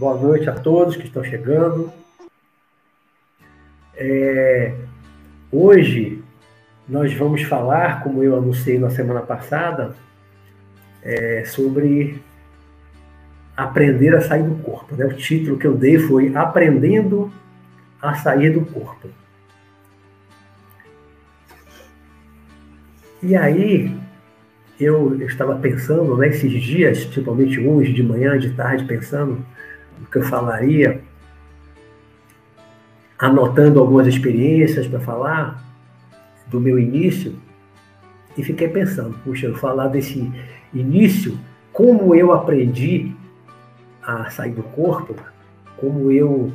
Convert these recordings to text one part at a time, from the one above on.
Boa noite a todos que estão chegando. É, hoje nós vamos falar, como eu anunciei na semana passada, é, sobre aprender a sair do corpo. Né? O título que eu dei foi Aprendendo a Sair do Corpo. E aí, eu, estava pensando, né, esses dias, principalmente hoje, de manhã, de tarde, pensando no que eu falaria, anotando algumas experiências para falar do meu início, e fiquei pensando, puxa, eu falar desse início, como eu aprendi a sair do corpo, como eu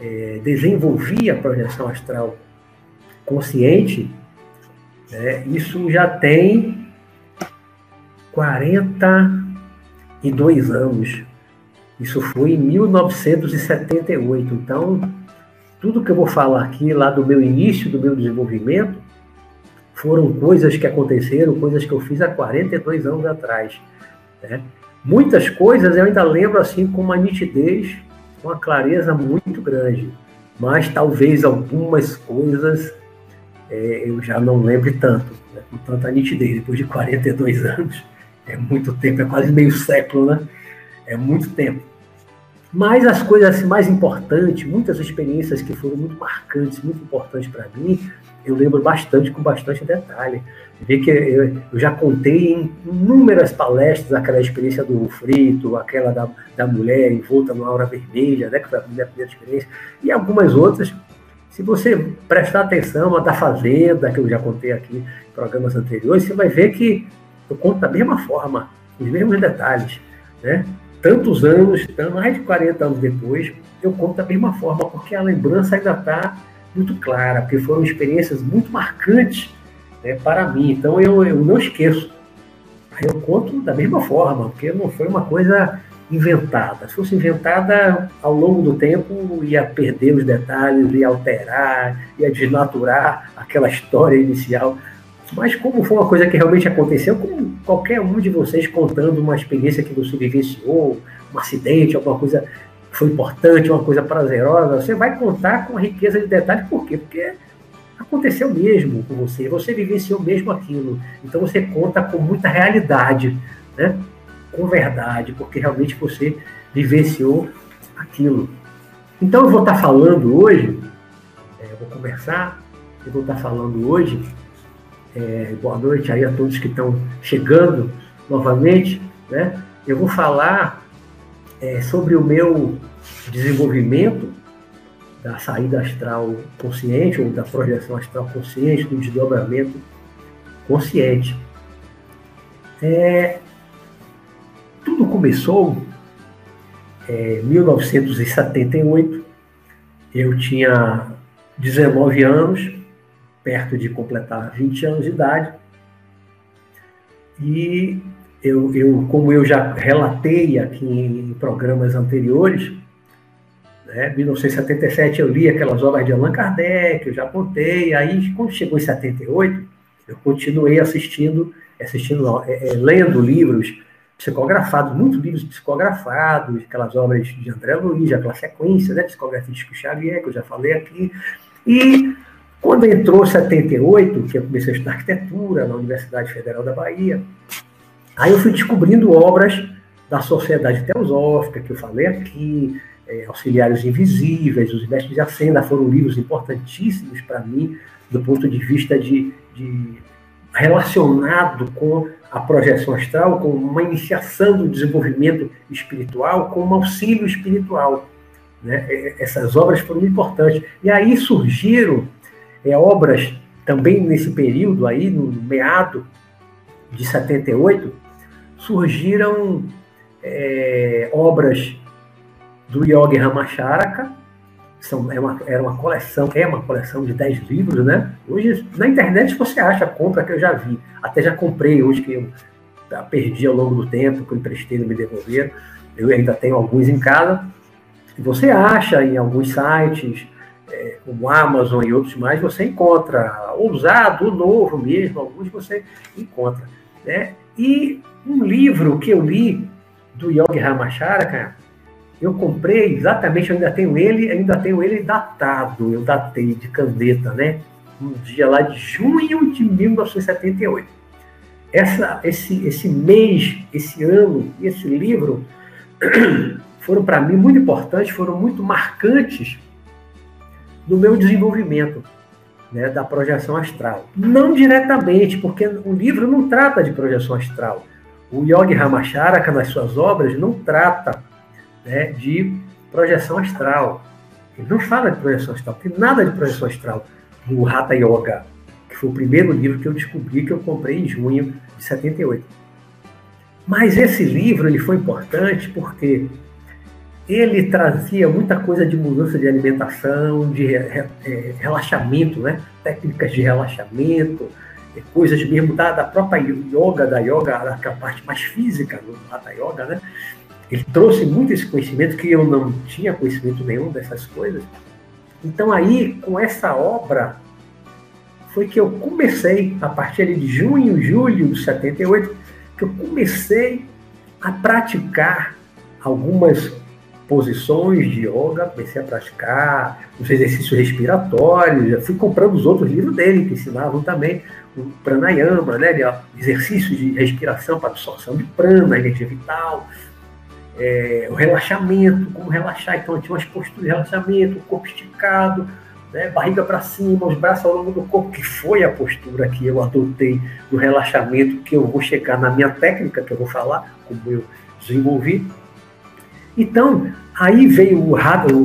é, desenvolvi a projeção astral consciente, né, isso já tem 42 anos. Isso foi em 1978. Então, tudo que eu vou falar aqui lá do meu início, do meu desenvolvimento, foram coisas que aconteceram, coisas que eu fiz há 42 anos atrás. Né? Muitas coisas eu ainda lembro assim com uma nitidez, com uma clareza muito grande, mas talvez algumas coisas é, eu já não lembro tanto, né? com tanta nitidez, depois de 42 anos. É muito tempo, é quase meio século, né? É muito tempo. Mas as coisas assim, mais importantes, muitas experiências que foram muito marcantes, muito importantes para mim, eu lembro bastante, com bastante detalhe. Vê que eu, eu, já contei em inúmeras palestras aquela experiência do frito, aquela da, da mulher envolta numa aura vermelha, né, que foi a minha primeira experiência, e algumas outras. Se você prestar atenção, a da Fazenda, que eu já contei aqui em programas anteriores, você vai ver que eu conto da mesma forma, os mesmos detalhes. Né? Tantos anos, mais de 40 anos depois, eu conto da mesma forma, porque a lembrança ainda está muito clara, porque foram experiências muito marcantes né, para mim. Então eu, eu não esqueço. Eu conto da mesma forma, porque não foi uma coisa inventada. Se fosse inventada, ao longo do tempo ia perder os detalhes, ia alterar, ia desnaturar aquela história inicial. Mas como foi uma coisa que realmente aconteceu, como qualquer um de vocês contando uma experiência que você vivenciou, um acidente, alguma coisa foi importante, uma coisa prazerosa, você vai contar com riqueza de detalhes. Por quê? Porque aconteceu mesmo com você, você vivenciou mesmo aquilo. Então você conta com muita realidade, né? com verdade, porque realmente você vivenciou aquilo. Então eu vou estar falando hoje, é, vou conversar, eu vou estar falando hoje, é, boa noite aí a todos que estão chegando novamente, né? Eu vou falar é, sobre o meu desenvolvimento da saída astral consciente, ou da projeção astral consciente, do desdobramento consciente. É, tudo começou em 1978. Eu tinha 19 anos, perto de completar 20 anos de idade. E eu, eu, como eu já relatei aqui em programas anteriores, né, 1977 eu li aquelas obras de Allan Kardec, eu já contei, aí quando chegou em 78, eu continuei assistindo, assistindo não, é, é, lendo livros psicografados, muitos livros psicografados, aquelas obras de André Luiz, aquela sequência, né, psicografia de Xavier, que eu já falei aqui, e quando entrou 78, que eu comecei a estudar arquitetura na Universidade Federal da Bahia, Aí eu fui descobrindo obras da Sociedade Teosófica, que eu falei aqui, é, Auxiliares Invisíveis, Os Mestres de Ascenda, foram livros importantíssimos para mim, do ponto de vista de, de, relacionado com a projeção astral, com uma iniciação do desenvolvimento espiritual, com um auxílio espiritual. Né? Essas obras foram importantes. E aí surgiram é, obras também nesse período aí, no meado de 78, surgiram é, obras do Yogi Ramacharaka, são, é uma, era uma coleção, é uma coleção de 10 livros, né? Hoje, na internet você acha, compra que eu já vi. Até já comprei hoje, que eu perdi ao longo do tempo, que eu emprestei e me devolveram. Eu ainda tenho alguns em casa. Você acha em alguns sites, é, como Amazon e outros mais, você encontra usado, novo mesmo, alguns você encontra. Né? E um livro que eu li do Yogi Ramacharaka, eu comprei exatamente, eu ainda tenho ele, ainda tenho ele datado, eu datei de caneta, né? Um dia lá de junho de 1978. Essa, esse, esse mês, esse ano, esse livro foram para mim muito importantes, foram muito marcantes no meu desenvolvimento né, da projeção astral. Não diretamente, porque o livro não trata de projeção astral. O Yogi Ramacharaka, nas suas obras, não trata né, de projeção astral. Ele não fala de projeção astral, tem nada de projeção astral no Hatha Yoga, que foi o primeiro livro que eu descobri, que eu comprei em junho de 78. Mas esse livro ele foi importante porque ele trazia muita coisa de mudança de alimentação, de é, relaxamento, né? técnicas de relaxamento, é, coisas mesmo da, da própria yoga, da yoga, da parte mais física Hatha Yoga, né? Ele trouxe muito esse conhecimento que eu não tinha conhecimento nenhum dessas coisas. Então aí, com essa obra, foi que eu comecei, a partir de junho, julho de 78, que eu comecei a praticar algumas posições de yoga, comecei a praticar os exercícios respiratórios, já fui comprando os outros livros dele, que ensinavam também o pranayama, né, exercícios de respiração para absorção de prana, energia vital, é, o relaxamento, como relaxar, então tinha umas posturas de relaxamento, o corpo esticado, né, barriga para cima, os braços ao longo do corpo, que foi a postura que eu adotei do relaxamento, que eu vou chegar na minha técnica, que eu vou falar, como eu desenvolvi, então, aí veio o,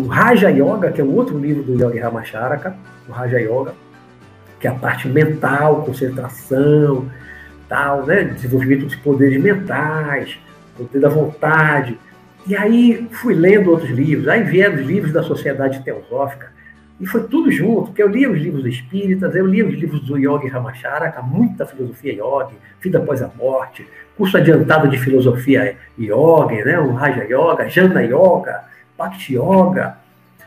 Raja Yoga, que é um outro livro do Yogi Ramacharaka, o Raja Yoga, que é a parte mental, concentração, tal, né? desenvolvimento dos poderes mentais, poder da vontade. E aí fui lendo outros livros, aí vieram os livros da Sociedade Teosófica, e foi tudo junto, porque eu li os livros espíritas, eu li os livros do Yogi Ramacharaka, muita filosofia yogi, vida após a morte, curso adiantado de filosofia yoga, né, o Raja Yoga, Jana Yoga, Bhakti Yoga,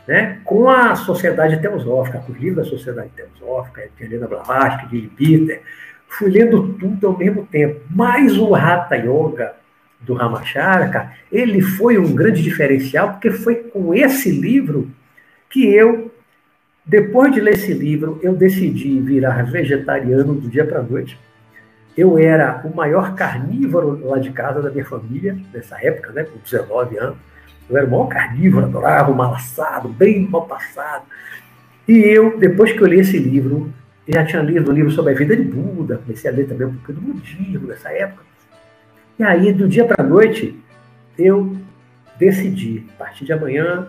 né, com a Sociedade Teosófica, com os livros da Sociedade Teosófica, de Helena Blavatsky, de Peter, fui lendo tudo ao mesmo tempo. Mas o Hatha Yoga do Ramacharaka, ele foi um grande diferencial, porque foi com esse livro que eu depois de ler esse livro, eu decidi virar vegetariano do dia para a noite. Eu era o maior carnívoro lá de casa da minha família, nessa época, né, com 19 anos. Eu era o maior carnívoro, adorava o mal assado, bem mal passado. E eu, depois que eu li esse livro, já tinha lido um livro sobre a vida de Buda, comecei a ler também um pouquinho do budismo nessa época. E aí, do dia para a noite, eu decidi, a partir de amanhã,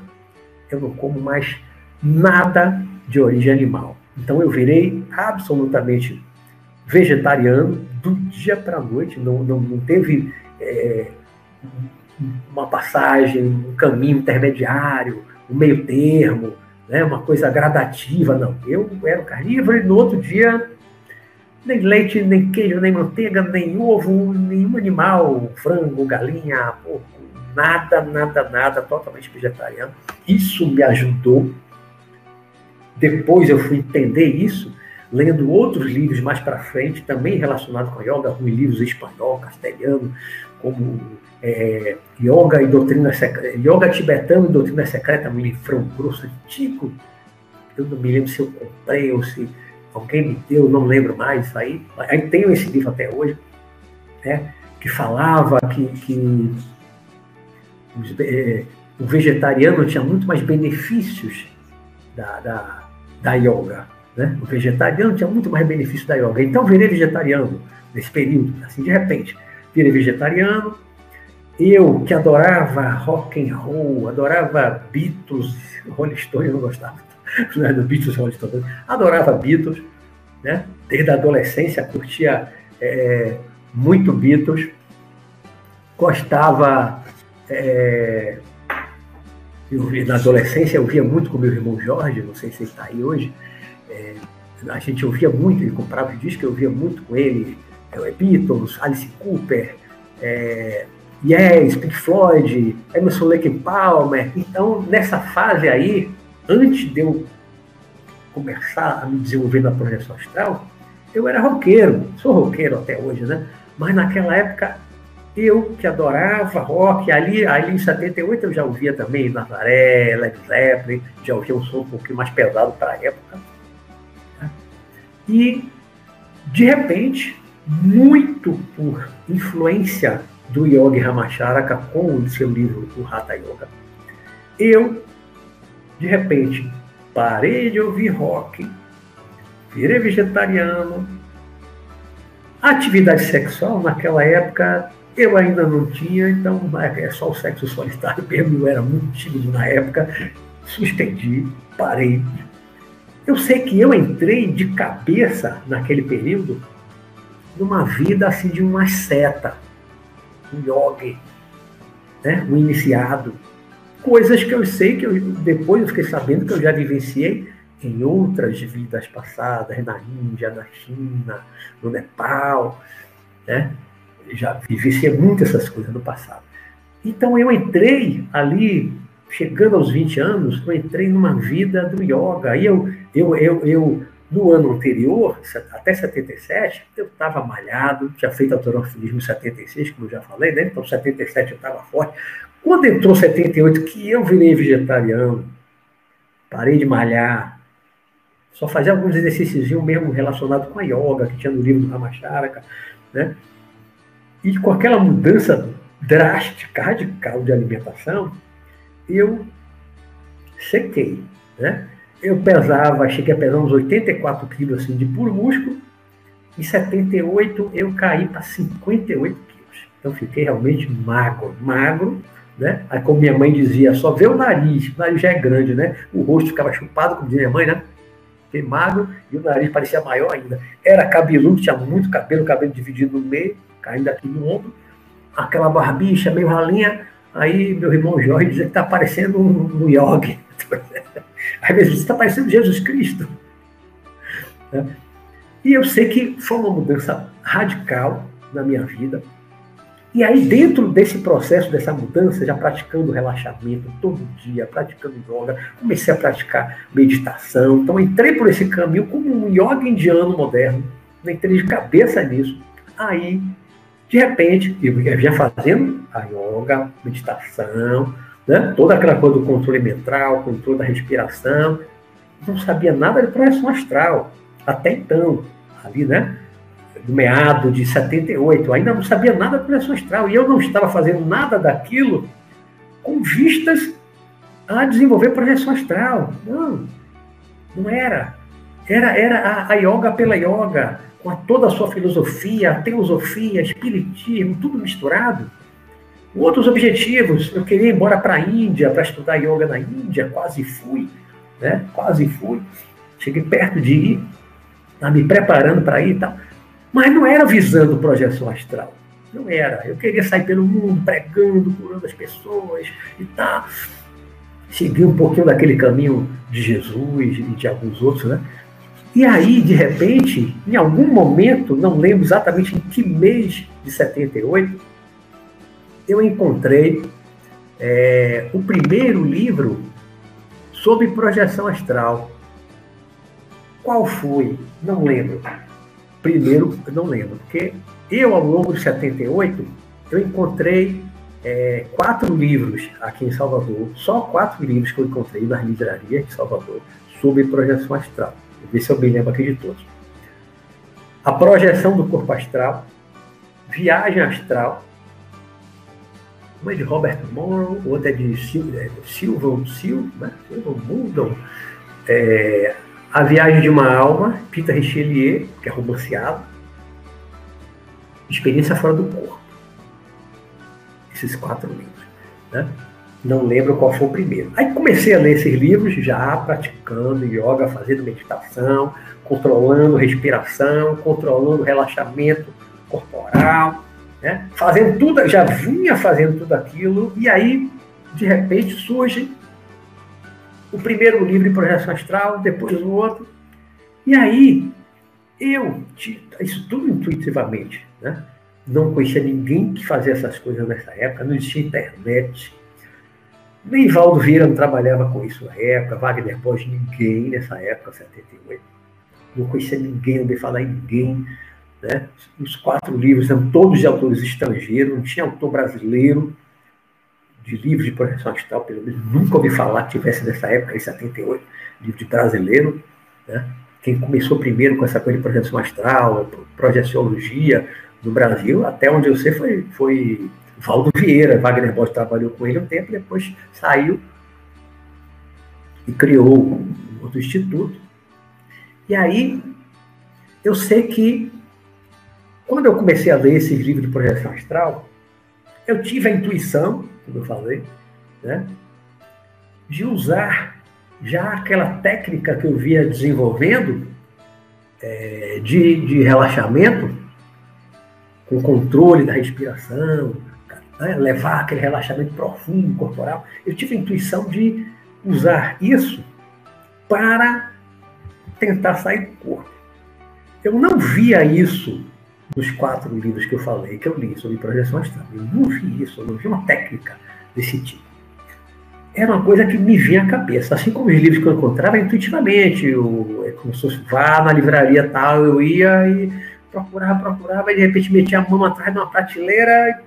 eu não como mais nada de origem animal. Então eu virei absolutamente vegetariano do dia para a noite, não, não, não teve é, uma passagem, um caminho intermediário, um meio termo, né, uma coisa gradativa, não. Eu era carnívoro e no outro dia nem leite, nem queijo, nem manteiga, nem ovo, nenhum animal, frango, galinha, porco, nada, nada, nada, totalmente vegetariano. Isso me ajudou depois eu fui entender isso lendo outros livros mais para frente, também relacionados com a yoga, alguns livros em espanhol, castelhano, como é, Yoga e Doutrina Secreta, Yoga Tibetano e Doutrina Secreta, um livrão grosso antigo. Eu não me lembro se eu comprei ou se alguém me deu, não lembro mais isso aí. Aí tenho esse livro até hoje, né, que falava que, que é, o vegetariano tinha muito mais benefícios da, da da yoga. Né? O vegetariano tinha muito mais benefício da yoga. Então, virei vegetariano nesse período, assim, de repente. Virei vegetariano. Eu, que adorava rock and roll, adorava Beatles, Rolling Stone, eu não gostava né, do Beatles, Rolling Stone, adorava Beatles, né? Desde a adolescência, curtia é, muito Beatles, gostava é, eu, na adolescência eu via muito com meu irmão Jorge, não sei se ele está aí hoje. É, a gente ouvia muito, ele comprava os discos, eu ouvia muito com ele. É, Beatles, Alice Cooper, é, Yes, Pink Floyd, Emerson Lake Palmer. Então, nessa fase aí, antes de eu começar a me desenvolver na projeção astral, eu era roqueiro, sou roqueiro até hoje, né? Mas naquela época eu que adorava rock, ali, ali em 78 eu já ouvia também Nazaré, Led Zeppelin, já ouvia um som um pouquinho mais pesado para a época. E, de repente, muito por influência do Yogi Ramacharaka com o seu livro O Hatha Yoga, eu, de repente, parei de ouvir rock, virei vegetariano. Atividade sexual, naquela época, eu ainda não tinha, então é só o sexo solitário eu era muito tímido na época, suspendi, parei. Eu sei que eu entrei de cabeça naquele período numa vida assim de uma seta, um yogi, né? um iniciado. Coisas que eu sei que eu, depois eu fiquei sabendo que eu já vivenciei em outras vidas passadas, na Índia, na China, no Nepal, né? Já vivenciei muito essas coisas no passado. Então eu entrei ali, chegando aos 20 anos, eu entrei numa vida do yoga. Aí eu, eu, eu, eu no ano anterior, até 77, eu estava malhado, tinha feito autorofilismo em 76, como eu já falei, né? Então, 77 eu estava forte. Quando entrou 78, que eu virei vegetariano, parei de malhar, só fazia alguns exercícios mesmo relacionados com a yoga, que tinha no livro do Ramacharaka, né? E com aquela mudança drástica, radical de alimentação, eu sequei, né? eu pesava, cheguei a pesar uns 84 quilos assim, de puro músculo. Em 78 eu caí para 58 quilos. Então fiquei realmente magro, magro, né? Aí como minha mãe dizia, só vê o nariz, o nariz já é grande, né? O rosto ficava chupado, como dizia minha mãe, né? Fiquei magro e o nariz parecia maior ainda. Era cabeludo, tinha muito cabelo, cabelo dividido no meio, caindo aqui no ombro. Aquela barbicha meio ralinha. Aí meu irmão Jorge dizia que tá parecendo um, um yogi. Às vezes está parecendo Jesus Cristo. Né? E eu sei que foi uma mudança radical na minha vida. E aí, dentro desse processo, dessa mudança, já praticando relaxamento todo dia, praticando yoga, comecei a praticar meditação. Então, entrei por esse caminho como um yoga indiano moderno. Entrei de cabeça nisso. Aí, de repente, já fazendo a yoga, meditação, né? toda aquela coisa do controle mental, controle da respiração. Não sabia nada de projeção astral, até então, ali, né? No meado de 78, ainda não sabia nada de projeção astral. E eu não estava fazendo nada daquilo com vistas a desenvolver projeção astral. Não, não era. Era, era a, a yoga pela yoga, com toda a sua filosofia, a teosofia, espiritismo, tudo misturado. Outros objetivos, eu queria ir embora para a Índia para estudar yoga na Índia, quase fui, né? Quase fui. Cheguei perto de ir, tá me preparando para ir e tal. Mas não era visando projeção astral. Não era. Eu queria sair pelo mundo pregando, curando as pessoas e tal. Segui um pouquinho daquele caminho de Jesus e de alguns outros, né? E aí, de repente, em algum momento, não lembro exatamente em que mês de 78, eu encontrei é, o primeiro livro sobre projeção astral. Qual foi? Não lembro. Primeiro, não lembro, porque eu, ao longo de 78, eu encontrei é, quatro livros aqui em Salvador, só quatro livros que eu encontrei nas livrarias de Salvador sobre projeção astral. Ver se eu me lembro aqui de todos. A projeção do corpo astral, viagem astral, uma é de Robert Morrow, outra é de Silvan Silvan, né? Silvan é, A Viagem de uma Alma, Peter Richelieu, que é romanceado, Experiência Fora do Corpo. Esses quatro livros. Né? Não lembro qual foi o primeiro. Aí comecei a ler esses livros já praticando yoga, fazendo meditação, controlando respiração, controlando relaxamento corporal né? fazendo tudo, já vinha fazendo tudo aquilo, e aí, de repente, surge o primeiro livro em projeção astral, depois o outro, e aí eu, isso tudo intuitivamente, né? não conhecia ninguém que fazia essas coisas nessa época, não existia internet, nem Valdo Vieira não trabalhava com isso na época, Wagner Borges, ninguém nessa época, 78. Não conhecia ninguém, não ouvi falar em ninguém Né? Os quatro livros eram todos de autores estrangeiros, não tinha autor brasileiro de livros de projeção astral, pelo menos nunca ouvi falar que tivesse nessa época, em 78, livro de brasileiro. Né? Quem começou primeiro com essa coisa de projeção astral, projeciologia no Brasil, até onde eu sei, foi, foi Valdo Vieira. Wagner Bosch trabalhou com ele um tempo, depois saiu e criou um outro instituto. E aí, eu sei que quando eu comecei a ler esses livros de projeção astral, eu tive a intuição, como eu falei, né, de usar já aquela técnica que eu via desenvolvendo é, de, de relaxamento, com controle da respiração, né, levar aquele relaxamento profundo corporal. Eu tive a intuição de usar isso para tentar sair do corpo. Eu não via isso nos quatro livros que eu falei, que eu li sobre projeção astral. Eu não vi isso, eu não vi uma técnica desse tipo. Era uma coisa que me vinha à cabeça, assim como os livros que eu encontrava intuitivamente. Eu, é como se fosse vá na livraria tal, eu ia e procurava, procurava, e de repente metia a mão atrás de uma prateleira,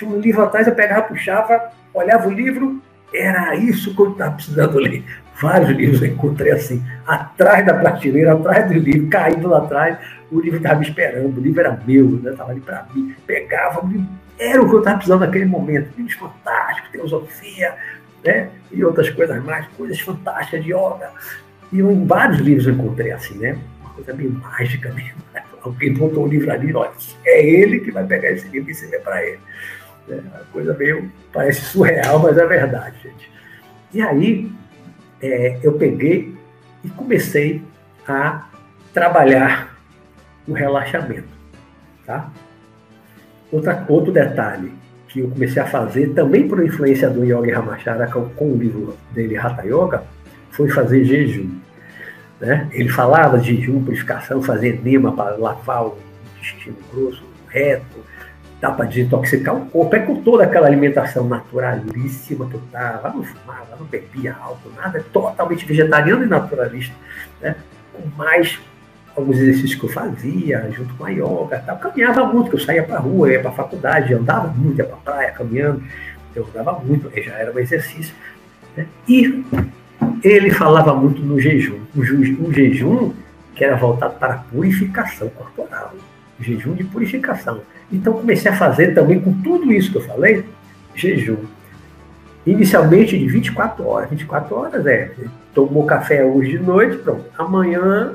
tinha um livro atrás, eu pegava, puxava, olhava o livro, era isso que eu estava precisando ler. Vários livros eu encontrei assim, atrás da prateleira, atrás do livro, caído lá atrás, o livro estava me esperando, o livro era meu, estava né? ali para mim, pegava, era o que eu estava precisando naquele momento. Livros fantásticos, teosofia, né? e outras coisas mais, coisas fantásticas de yoga. E em vários livros eu encontrei assim, né? Uma coisa meio mágica mesmo. Né? Alguém botou o livro ali, olha, é ele que vai pegar esse livro e ensinar para ele. É uma coisa meio, parece surreal, mas é verdade, gente. E aí, é, eu peguei e comecei a trabalhar o relaxamento. Tá? Outra, outro detalhe que eu comecei a fazer, também por influência do Yogi Ramachara, com o livro dele, Hatha Yoga, foi fazer jejum. Né? Ele falava de jejum, purificação, fazer enema para lavar o intestino grosso, reto, dá para desintoxicar o corpo. É com toda aquela alimentação naturalíssima que eu estava, não fumava, não bebia álcool, nada, é totalmente vegetariano e naturalista, né? com mais alguns exercícios que eu fazia, junto com a yoga, tal. caminhava muito, eu saía para a rua, ia para a faculdade, andava muito, ia para a praia, caminhando, eu andava muito, já era um exercício. Né? E ele falava muito no jejum, um, um jejum que era voltado para a purificação corporal, jejum de purificação. Então comecei a fazer também com tudo isso que eu falei, jejum. Inicialmente de 24 horas. 24 horas é, tomou café hoje de noite, pronto. Amanhã,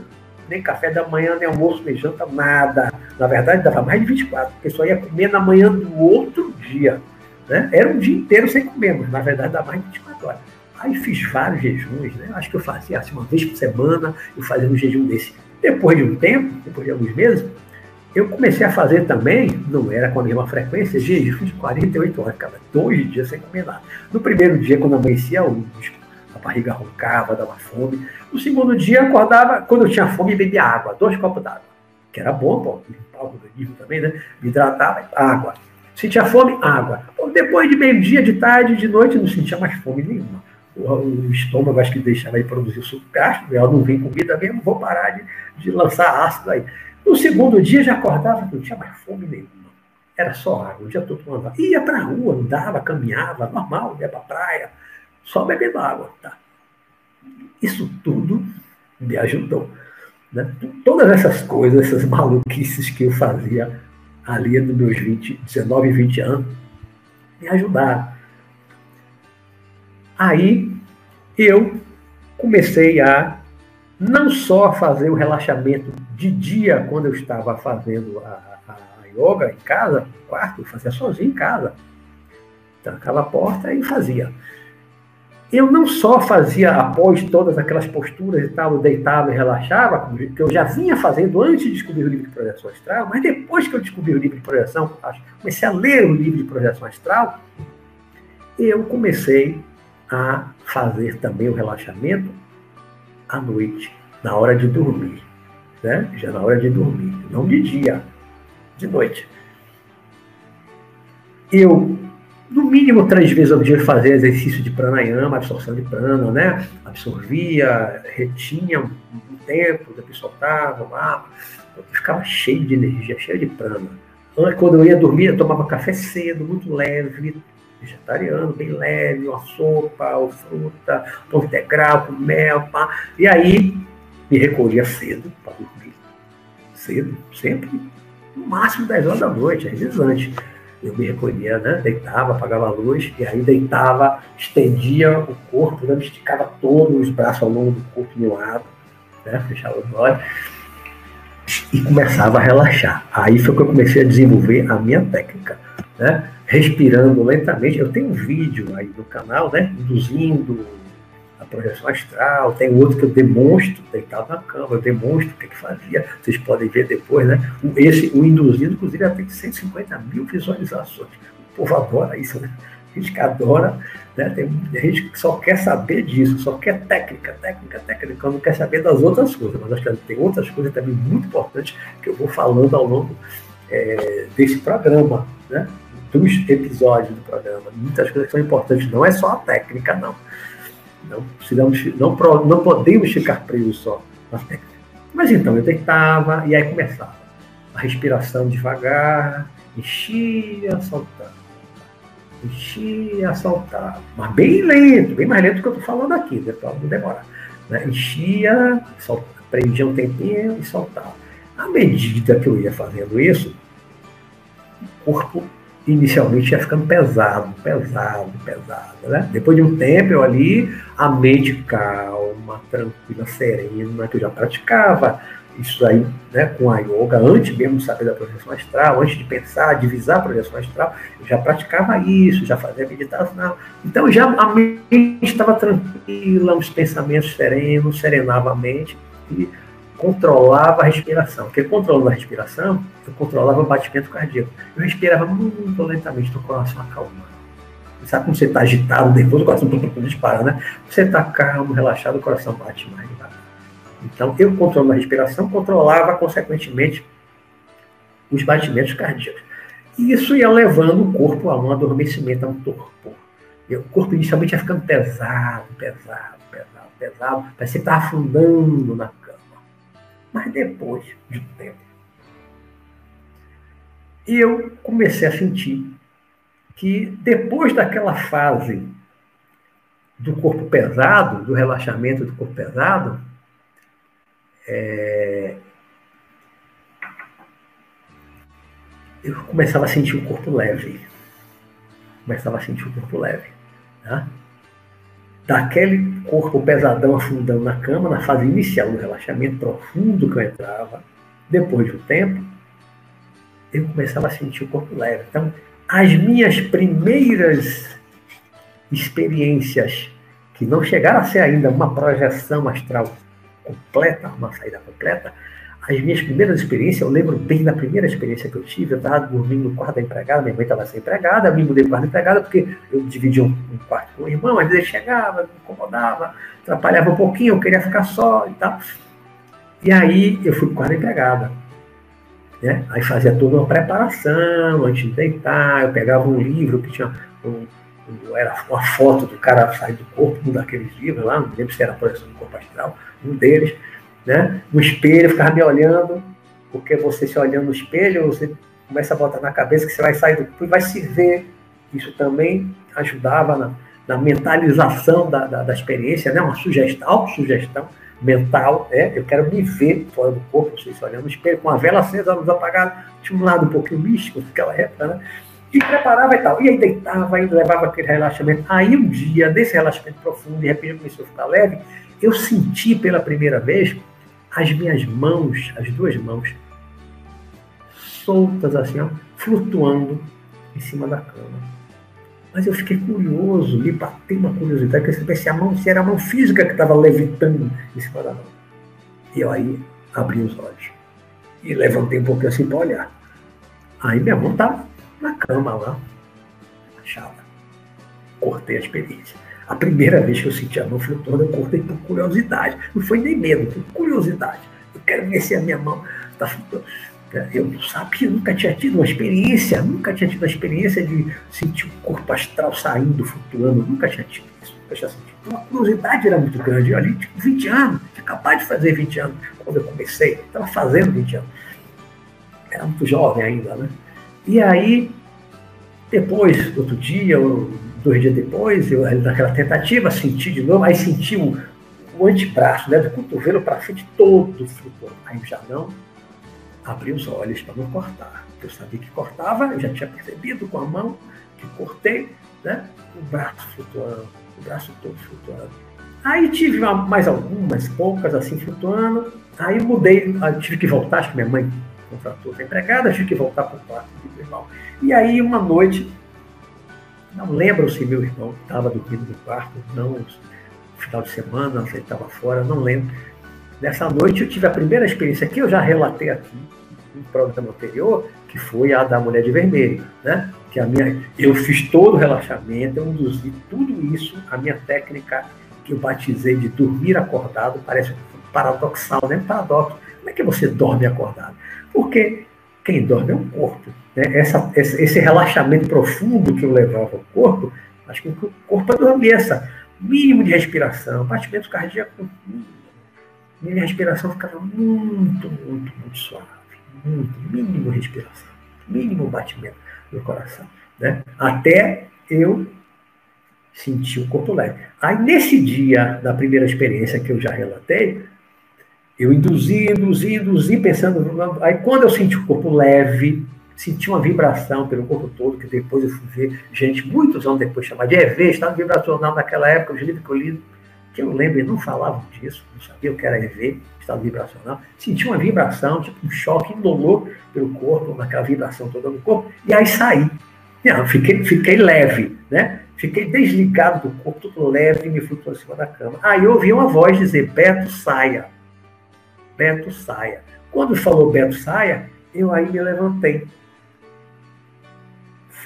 nem café da manhã, nem almoço, nem janta, nada. Na verdade, dava mais de 24, porque só ia comer na manhã do outro dia. Né? Era um dia inteiro sem comer, mas na verdade dava mais de 24 horas. Aí fiz vários jejuns, né? Acho que eu fazia assim, uma vez por semana, eu fazia um jejum desse. Depois de um tempo, depois de alguns meses, eu comecei a fazer também, não era com a mesma frequência, jejum de 48 horas, ficava dois dias sem comer nada. No primeiro dia, quando amanhecia, a barriga roncava, dava fome. No segundo dia, acordava, quando eu tinha fome, bebia água, dois copos d'água, que era bom, pô, limpar o organismo também, né? Me hidratava, água. Sentia fome, água. Depois de meio-dia, de tarde, de noite, não sentia mais fome nenhuma. O, o estômago, acho que deixava de produzir suco gástrico, eu não vem comida mesmo, vou parar de, de lançar ácido aí. No segundo dia já acordava não tinha mais fome nenhuma. Era só água, o dia todo água. Ia para a rua, andava, caminhava, normal, ia para a praia, só bebendo água. Tá? Isso tudo me ajudou. Né? Todas essas coisas, essas maluquices que eu fazia ali nos meus 20, 19 e 20 anos, me ajudaram. Aí eu comecei a não só fazer o relaxamento de dia, quando eu estava fazendo a, a, yoga em casa, no quarto, eu fazia sozinho em casa. Trancava a porta e fazia. Eu não só fazia após todas aquelas posturas e tal, deitava e relaxava, que eu já vinha fazendo antes de descobrir o livro de projeção astral, mas depois que eu descobri o livro de projeção, comecei a ler o livro de projeção astral, eu comecei a fazer também o relaxamento à noite, na hora de dormir. Né? Já na hora de dormir, não de dia, de noite. Eu no mínimo três vezes ao dia fazer exercício de pranayama, absorção de prana, né? Absorvia, retinha um, tempo, depois soltava lá. Eu ficava cheio de energia, cheio de prana. Quando eu ia dormir, eu tomava café cedo, muito leve, vegetariano, bem leve, uma sopa, ou fruta, pão integral, com mel, pá. E aí me recolhia cedo para dormir. Cedo, sempre, no máximo 10 horas da noite, às vezes antes eu me recolhia, né? Deitava, apagava a luz, e aí deitava, estendia o corpo, né? esticava todos os braços ao longo do corpo de um lado, né? Fechava os olhos e começava a relaxar. Aí foi que eu comecei a desenvolver a minha técnica, né? Respirando lentamente. Eu tenho um vídeo aí no canal, né? Induzindo a projeção astral, tem outro que eu demonstro, deitado na cama, eu demonstro o que, que fazia, vocês podem ver depois, né? Esse, o induzido, inclusive, já tem 150 mil visualizações. O povo adora isso, né? A gente que adora, né? Tem gente que só quer saber disso, só quer técnica, técnica, técnica, não quer saber das outras coisas, mas acho que tem outras coisas também muito importantes que eu vou falando ao longo é, desse programa, né? Dos episódios do programa. Muitas coisas que são importantes, não é só a técnica, não. Não, precisamos, não, não podemos ficar presos só na técnica. Mas então eu deitava e aí começava. A respiração devagar, enchia, soltava. Enchia, soltava. Mas bem lento, bem mais lento do que eu estou falando aqui, né, para não demorar. Né? Enchia, soltava, prendia um tempinho e soltava. À medida que eu ia fazendo isso, o corpo inicialmente ia ficando pesado, pesado, pesado. Né? Depois de um tempo, eu ali, a mente calma, tranquila, serena, que eu já praticava isso aí né, com a yoga, antes mesmo de saber da projeção astral, antes de pensar, de visar a projeção astral, eu já praticava isso, já fazia meditação. Então já a mente estava tranquila, os pensamentos serenos, serenava a mente. E controlava a respiração. Porque controlando a respiração, eu controlava o batimento cardíaco. Eu respirava muito lentamente, o coração acalmando. Sabe quando você está agitado, nervoso, o coração dispara, né? Você está calmo, relaxado, o coração bate mais devagar. Então, eu controlando a respiração, controlava, consequentemente, os batimentos cardíacos. E isso ia levando o corpo a um adormecimento, a um torpor. E o corpo inicialmente ia ficando pesado, pesado, pesado, pesado, parecia que estava afundando na mas depois de um tempo, eu comecei a sentir que depois daquela fase do corpo pesado, do relaxamento do corpo pesado, é, eu começava a sentir o corpo leve. Começava a sentir o corpo leve. Tá? daquele corpo pesadão afundando na cama, na fase inicial do relaxamento profundo que eu entrava, depois de um tempo, eu começava a sentir o corpo leve. Então, as minhas primeiras experiências, que não chegaram a ser ainda uma projeção astral completa, uma saída completa, as minhas primeiras experiências, eu lembro bem da primeira experiência que eu tive, eu estava dormindo no quarto da empregada, minha mãe estava sem empregada, me mudei para o quarto da empregada porque eu dividia um, um, quarto com o irmão, às vezes chegava, me incomodava, atrapalhava um pouquinho, eu queria ficar só e tal. E aí eu fui para o quarto da empregada. Né? Aí fazia toda uma preparação antes de deitar, eu pegava um livro que tinha um, um, era uma foto do cara sair do corpo, um daqueles livros lá, não lembro se era a projeção do corpo astral, um deles né? No espelho, ficava me olhando, porque você se olhando no espelho, você começa a botar na cabeça que você vai sair do e vai se ver. Isso também ajudava na, na mentalização da, da, da, experiência, né? Uma sugestão, autossugestão mental, é, eu quero me ver fora do corpo, você se olhando no espelho, com a vela acesa, a luz apagada, tinha um lado um pouquinho místico naquela época, né? E preparava e tal. E aí deitava, levava aquele relaxamento. Aí um dia, desse relaxamento profundo, de repente começou a ficar leve, eu senti pela primeira vez as minhas mãos, as duas mãos, soltas assim, ó, flutuando em cima da cama. Mas eu fiquei curioso, me bateu uma curiosidade, que eu saber se a mão, se era a mão física que estava levitando em cima da mão. E eu aí abri os olhos. E levantei um pouquinho assim para olhar. Aí minha mão estava na cama lá, achava. Cortei a experiência. A primeira vez que eu senti a mão flutuando, eu cortei por curiosidade. Não foi nem medo, foi curiosidade. Eu quero ver se a minha mão está flutuando. Eu não sabia, nunca tinha tido uma experiência, nunca tinha tido a experiência de sentir o corpo astral saindo, flutuando, nunca tinha tido isso, nunca tinha sentido. Então a curiosidade era muito grande. Eu ali tinha 20 anos, tinha acabado de fazer 20 anos quando eu comecei, estava fazendo 20 anos. Era muito jovem ainda, né? E aí, depois, outro dia, dois dias depois, eu naquela tentativa, senti de novo, aí senti o, o antebraço, né, do cotovelo para frente todo flutuando. Aí já não abri os olhos para não cortar. Eu sabia que cortava, eu já tinha percebido com a mão que cortei, né? O braço flutuando, o braço todo flutuando. Aí tive mais algumas, poucas assim flutuando. Aí mudei, tive que voltar, acho que minha mãe contratou a empregada, tive que voltar para o quarto do irmão. E aí uma noite, não lembro se meu irmão estava dormindo no quarto, não, no final de semana, se ele estava fora, não lembro. Nessa noite eu tive a primeira experiência que eu já relatei aqui, no programa anterior, que foi a da mulher de vermelho, né? Que a minha, eu fiz todo o relaxamento, eu induzi tudo isso, a minha técnica que eu batizei de dormir acordado, parece paradoxal, né? Paradoxo. Como é que você dorme acordado? Porque quem dorme é o corpo. Né? Essa, esse relaxamento profundo que eu levava ao corpo, acho que o corpo adormeça. Mínimo de respiração, batimento cardíaco minha respiração ficava muito, muito, muito suave. Muito, mínimo respiração, mínimo batimento do coração. Né? Até eu sentir o corpo leve. Aí, nesse dia da primeira experiência que eu já relatei, eu induzi, induzi, induzi, pensando. Aí, quando eu senti o corpo leve, senti uma vibração pelo corpo todo, que depois eu fui ver gente, muitos anos depois, chamar de EV, estado vibracional naquela época, os livros que eu li que eu lembro, eles não falavam disso, não sabia o que era EV, estado vibracional. Senti uma vibração, tipo um choque indolor pelo corpo, naquela vibração toda no corpo, e aí saí. Não, fiquei, fiquei leve, né? Fiquei desligado do corpo, tudo leve, e me flutuou em cima da cama. Aí eu ouvi uma voz dizer, Beto, saia. Beto, saia. Quando falou Beto, saia, eu aí me levantei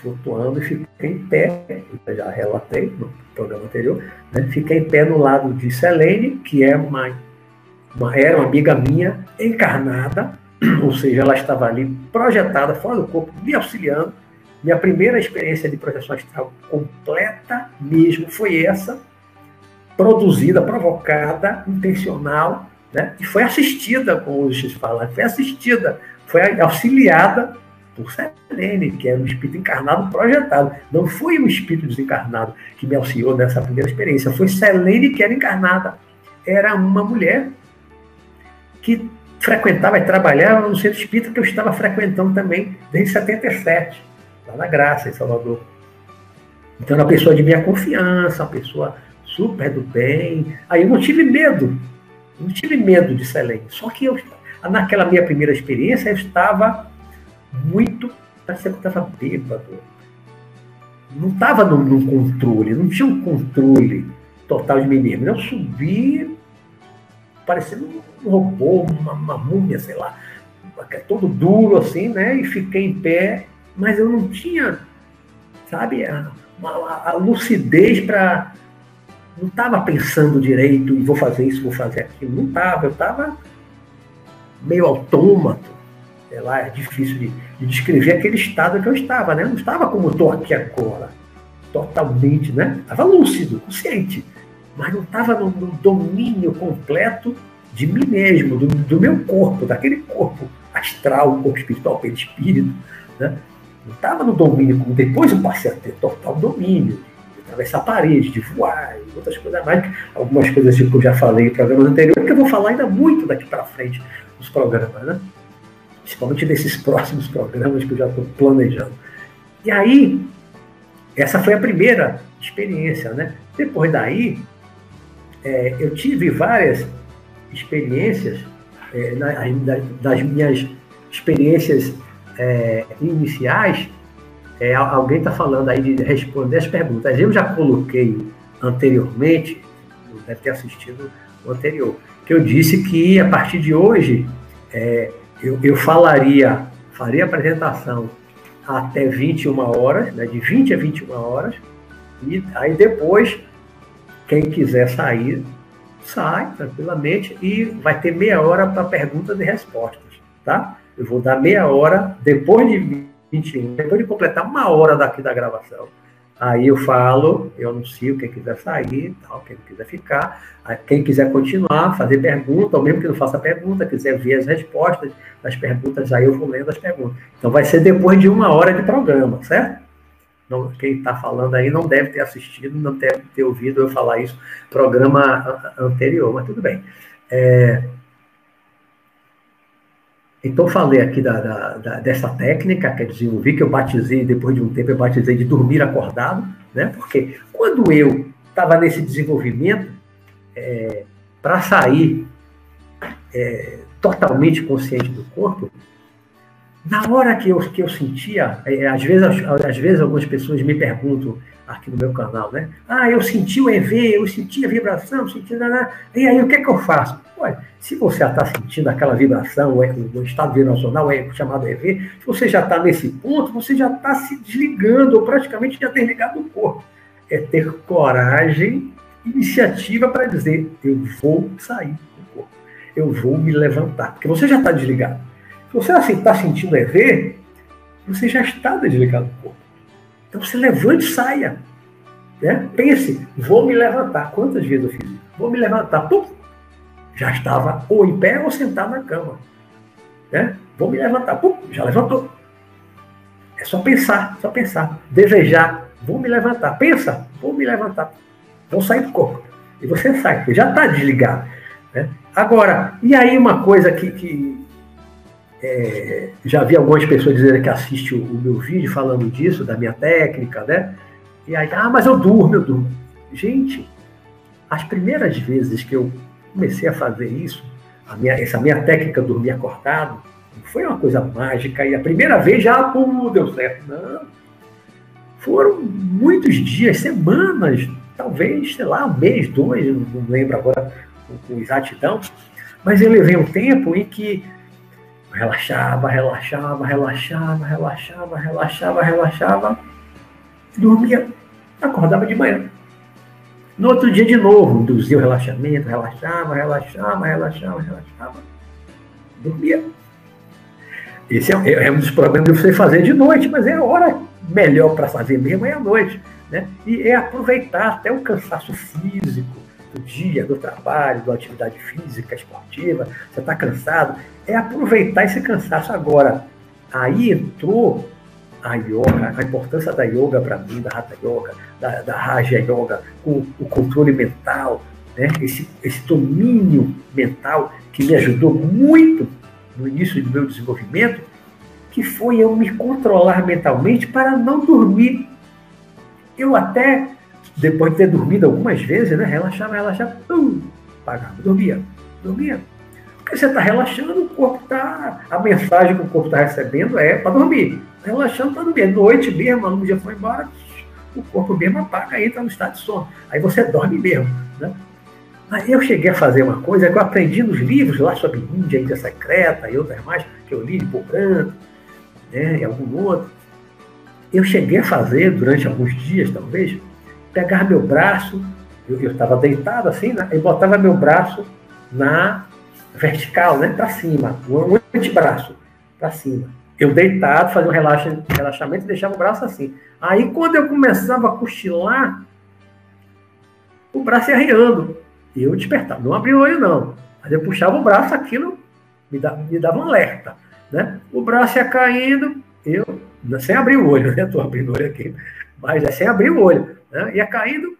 flutuando e fiquei em pé, eu já relatei no programa anterior, né? fiquei em pé no lado de Selene, que é uma, uma, era uma amiga minha encarnada, ou seja, ela estava ali projetada fora do corpo, me auxiliando. Minha primeira experiência de projeção astral completa mesmo foi essa, produzida, provocada, intencional, né? e foi assistida, como o X fala, foi assistida, foi auxiliada por Selene, que era um espírito encarnado projetado. Não foi um espírito desencarnado que me auxiliou nessa primeira experiência, foi Selene que era encarnada. Era uma mulher que frequentava e trabalhava no centro espírita que eu estava frequentando também desde 77, lá na Graça, em Salvador. Então, era uma pessoa de minha confiança, uma pessoa super do bem. Aí eu não tive medo, não tive medo de Selene. Só que eu, naquela minha primeira experiência, eu estava muito. Parecia que eu estava bêbado. Não estava num, controle, não tinha um controle total de mim mesmo. Eu subi parecendo um robô, uma, uma múmia, sei lá, todo duro assim, né? E fiquei em pé, mas eu não tinha, sabe, a, a, a lucidez para. Não estava pensando direito, vou fazer isso, vou fazer aquilo. Não estava, eu estava meio autômato sei lá, é difícil de, de, descrever aquele estado que eu estava, né? Eu não estava como estou aqui agora, totalmente, né? Estava lúcido, consciente, mas não estava no, no, domínio completo de mim mesmo, do, do, meu corpo, daquele corpo astral, corpo espiritual, espírito, né? Não estava no domínio, como depois eu passei a ter total domínio, de atravessar parede, de voar, e outras coisas mais, algumas coisas que eu já falei em programas anteriores, que eu vou falar ainda muito daqui para frente nos programas, né? Principalmente nesses próximos programas que eu já estou planejando. E aí, essa foi a primeira experiência, né? Depois daí, é, eu tive várias experiências é, das minhas experiências é, iniciais. É, alguém está falando aí de responder as perguntas. Eu já coloquei anteriormente, deve ter assistido o anterior, que eu disse que a partir de hoje é, eu, eu falaria, faria apresentação até 21 horas, né, de 20 a 21 horas, e aí depois, quem quiser sair, sai tranquilamente e vai ter meia hora para perguntas e respostas, tá? eu vou dar meia hora depois de 21, depois de completar uma hora daqui da gravação. Aí eu falo, eu anuncio quem quiser sair, tal, quem quiser ficar, quem quiser continuar, fazer pergunta, ou mesmo que não faça pergunta, quiser ver as respostas das perguntas, aí eu vou lendo as perguntas. Então vai ser depois de uma hora de programa, certo? Não, quem está falando aí não deve ter assistido, não deve ter ouvido eu falar isso programa anterior, mas tudo bem. É, então, falei aqui da, da, da, dessa técnica que eu desenvolvi, que eu batizei, depois de um tempo, eu batizei de dormir acordado, né? Porque quando eu estava nesse desenvolvimento, é, para sair é, totalmente consciente do corpo, na hora que eu, que eu sentia, é, às, vezes, às vezes algumas pessoas me perguntam aqui no meu canal, né? Ah, eu senti o EV, eu senti a vibração, senti... E aí, o que é que eu faço? Olha, se você já está sentindo aquela vibração, o estado vibracional é chamado EV, se você já está nesse ponto, você já está se desligando, ou praticamente já desligado do corpo. É ter coragem, iniciativa para dizer, eu vou sair do corpo, eu vou me levantar, porque você já está desligado. Se você assim está sentindo EV, você já está desligado do corpo. Então você levante e saia. Né? Pense, vou me levantar. Quantas vezes eu fiz isso? Vou me levantar. Pum, já estava ou em pé ou sentado na cama. Né? Vou me levantar. Pum, já levantou. É só pensar, só pensar. Desejar, vou me levantar. Pensa, vou me levantar. Vou sair do corpo. E você sai, porque já está desligado. Né? Agora, e aí uma coisa que, que é, já vi algumas pessoas dizerem que assistem o, o, meu vídeo falando disso, da minha técnica, né? E aí, ah, mas eu durmo, eu durmo. Gente, as primeiras vezes que eu comecei a fazer isso, a minha, essa minha técnica dormir acordado, foi uma coisa mágica e a primeira vez já pum, deu certo. Não. Foram muitos dias, semanas, talvez, sei lá, um mês, dois, não lembro agora com, com exatidão, mas eu levei um tempo em que relaxava, relaxava, relaxava, relaxava, relaxava, relaxava, dormia, acordava de manhã. No outro dia, de novo, induzia o relaxamento, relaxava, relaxava, relaxava, relaxava. Dormia. Esse é, é um dos problemas de você fazer de noite, mas é a hora melhor para fazer mesmo é à noite. Né? E é aproveitar até o cansaço físico do dia, do trabalho, da atividade física, esportiva, você está cansado, é aproveitar esse cansaço agora. Aí entrou a yoga, a importância da yoga para mim, da Hatha Yoga, da, da Raja Yoga, com o controle mental, né? esse, esse domínio mental que me ajudou muito no início do meu desenvolvimento, que foi eu me controlar mentalmente para não dormir. Eu até, depois de ter dormido algumas vezes, né, relaxava, relaxava, pum, pagava, dormia, dormia. Porque você está relaxando, o corpo está. A mensagem que o corpo está recebendo é para dormir relaxando para dormir. Noite mesmo, a luz já foi embora, o corpo mesmo apaga, entra no estado de sono. Aí você dorme mesmo. Né? Aí eu cheguei a fazer uma coisa que eu aprendi nos livros lá sobre Índia, Índia Secreta e outras mais, que eu li de Branco, né, e algum outro. Eu cheguei a fazer durante alguns dias, talvez, pegar meu braço, eu estava deitado assim, né, e botava meu braço na vertical, né, para cima, o antebraço para cima eu deitado, fazia um relaxa, relaxamento e deixava o braço assim. Aí, quando eu começava a cochilar, o braço ia arriando. E eu despertava. Não abria o olho, não. Mas eu puxava o braço, aquilo me, dava, me dava um alerta. Né? O braço ia caindo, eu, sem abrir o olho, né? Estou abrindo o olho aqui, mas é sem abrir o olho. Né? Ia caindo,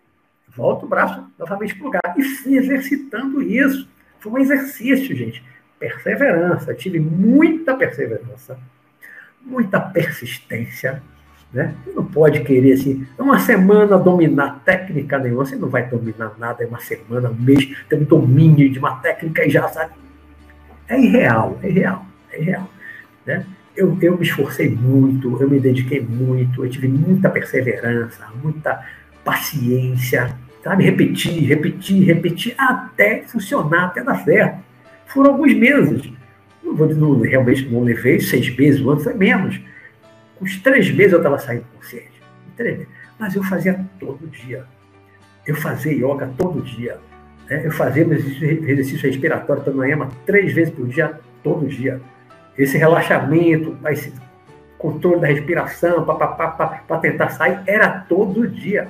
volta o braço novamente para o lugar. E fui exercitando isso. Foi um exercício, gente. Perseverança. tive muita perseverança muita persistência. Né? Você não pode querer assim, uma semana dominar técnica nenhuma, você não vai dominar nada em uma semana, um mês, ter um domínio de uma técnica e já sabe. É irreal, é irreal, é irreal. Né? Eu, eu me esforcei muito, eu me dediquei muito, eu tive muita perseverança, muita paciência, sabe? Repetir, repetir, repetir, até funcionar, até dar certo. Foram alguns meses. Não, não, realmente não levei seis meses, um ano foi menos. Com os três meses eu estava saindo consciente. Mas eu fazia todo dia. Eu fazia yoga todo dia. Né? Eu fazia exercício, exercício respiratório pranayama três vezes por dia, todo dia. esse relaxamento, esse controle da respiração, para tentar sair, era todo dia.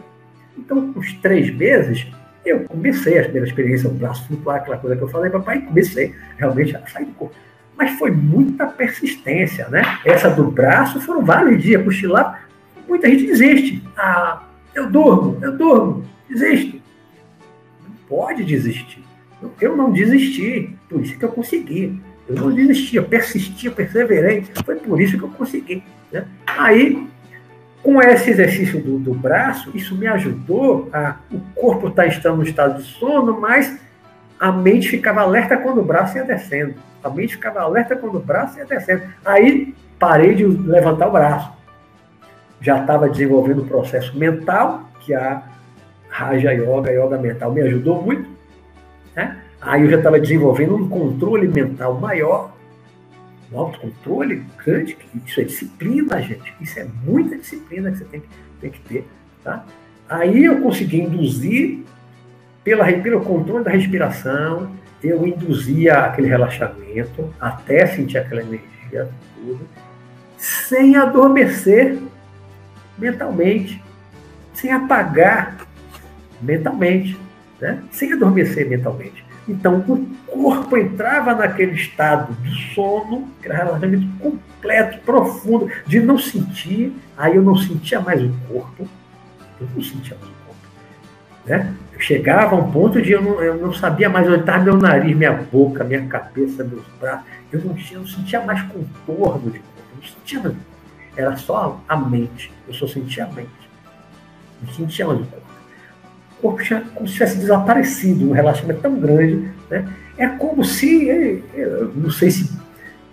Então, uns três meses, eu comecei a primeira experiência, o braço flutuar, aquela coisa que eu falei, papai, comecei realmente a sair do corpo. Mas foi muita persistência, né? Essa do braço foram vários dias, cochilar. Muita gente desiste. Ah, eu durmo, eu durmo, desisto. Não pode desistir. Eu não desisti, por isso que eu consegui. Eu não desisti, eu persisti, eu perseverei. Foi por isso que eu consegui. Né? Aí, com esse exercício do, do, braço, isso me ajudou a. O corpo está estando no estado de sono, mas a mente ficava alerta quando o braço ia descendo. A mente ficava alerta quando o braço ia descendo. Aí parei de levantar o braço. Já estava desenvolvendo o processo mental, que a Raja Yoga, Yoga Mental, me ajudou muito. Né? Aí eu já estava desenvolvendo um controle mental maior, um autocontrole grande, isso é disciplina, gente. Isso é muita disciplina que você tem que, tem que ter. Tá? Aí eu consegui induzir, pela, pelo controle da respiração, eu induzia aquele relaxamento, até sentir aquela energia, tudo, sem adormecer mentalmente, sem apagar mentalmente, né? sem adormecer mentalmente. Então, o corpo entrava naquele estado de sono, relaxamento completo, profundo, de não sentir, aí eu não sentia mais o corpo, eu não sentia mais o corpo. Né? Eu chegava a um ponto de eu não, eu não sabia mais onde estava meu nariz, minha boca, minha cabeça, meus braços, eu não, eu não sentia mais contorno de corpo, eu não sentia mais Era só a mente, eu só sentia a mente, não sentia mais o corpo corpo tinha como se tivesse desaparecido, um relaxamento tão grande. Né? É como se, eu não sei se,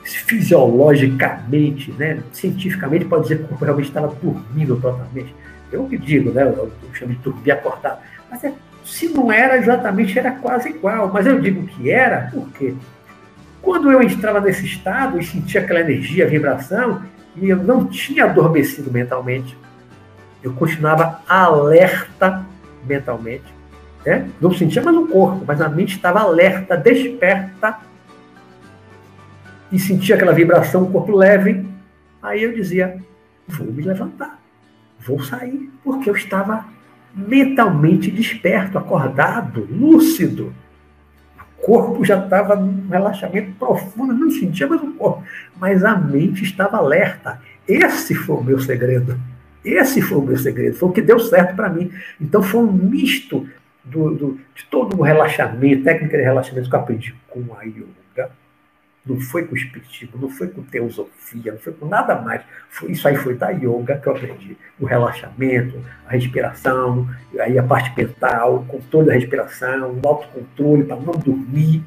se fisiologicamente, né, cientificamente, pode dizer que o corpo realmente estava dormindo totalmente. Eu que digo, né, eu, eu chamo de dormir acordado. Mas é, se não era exatamente, era quase igual. Mas eu digo que era, por quê? Quando eu entrava nesse estado e sentia aquela energia, vibração, e eu não tinha adormecido mentalmente, eu continuava alerta mentalmente. Né? Não sentia mais o corpo, mas a mente estava alerta, desperta, e sentia aquela vibração, o corpo leve. Aí eu dizia: vou me levantar, vou sair, porque eu estava mentalmente desperto, acordado, lúcido. O corpo já estava num relaxamento profundo, não sentia mais o corpo, mas a mente estava alerta. Esse foi o meu segredo. Esse foi o meu segredo, foi o que deu certo para mim. Então foi um misto do, do, de todo o relaxamento, técnica de relaxamento que eu aprendi com a yoga. Não foi com o espiritismo, não foi com teosofia, não foi com nada mais. Foi, isso aí foi da yoga que eu aprendi. O relaxamento, a respiração, aí a parte mental, o controle da respiração, o autocontrole para não dormir.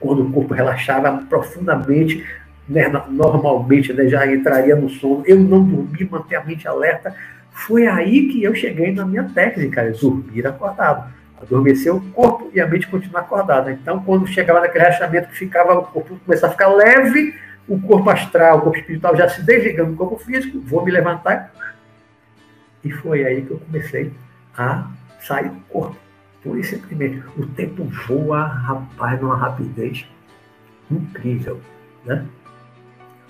Quando o corpo relaxava profundamente, né, normalmente né, já entraria no sono. Eu não dormi, manter a mente alerta. Foi aí que eu cheguei na minha técnica, dormir acordado. Adormecer o corpo e a mente continuar acordada. Então, quando chegava naquele relaxamento que ficava, o corpo começava a ficar leve, o corpo astral, o corpo espiritual já se desligando do corpo físico, vou me levantar. E foi aí que eu comecei a sair do corpo. Por isso, simplesmente, o tempo voa, rapaz, numa rapidez incrível. Né?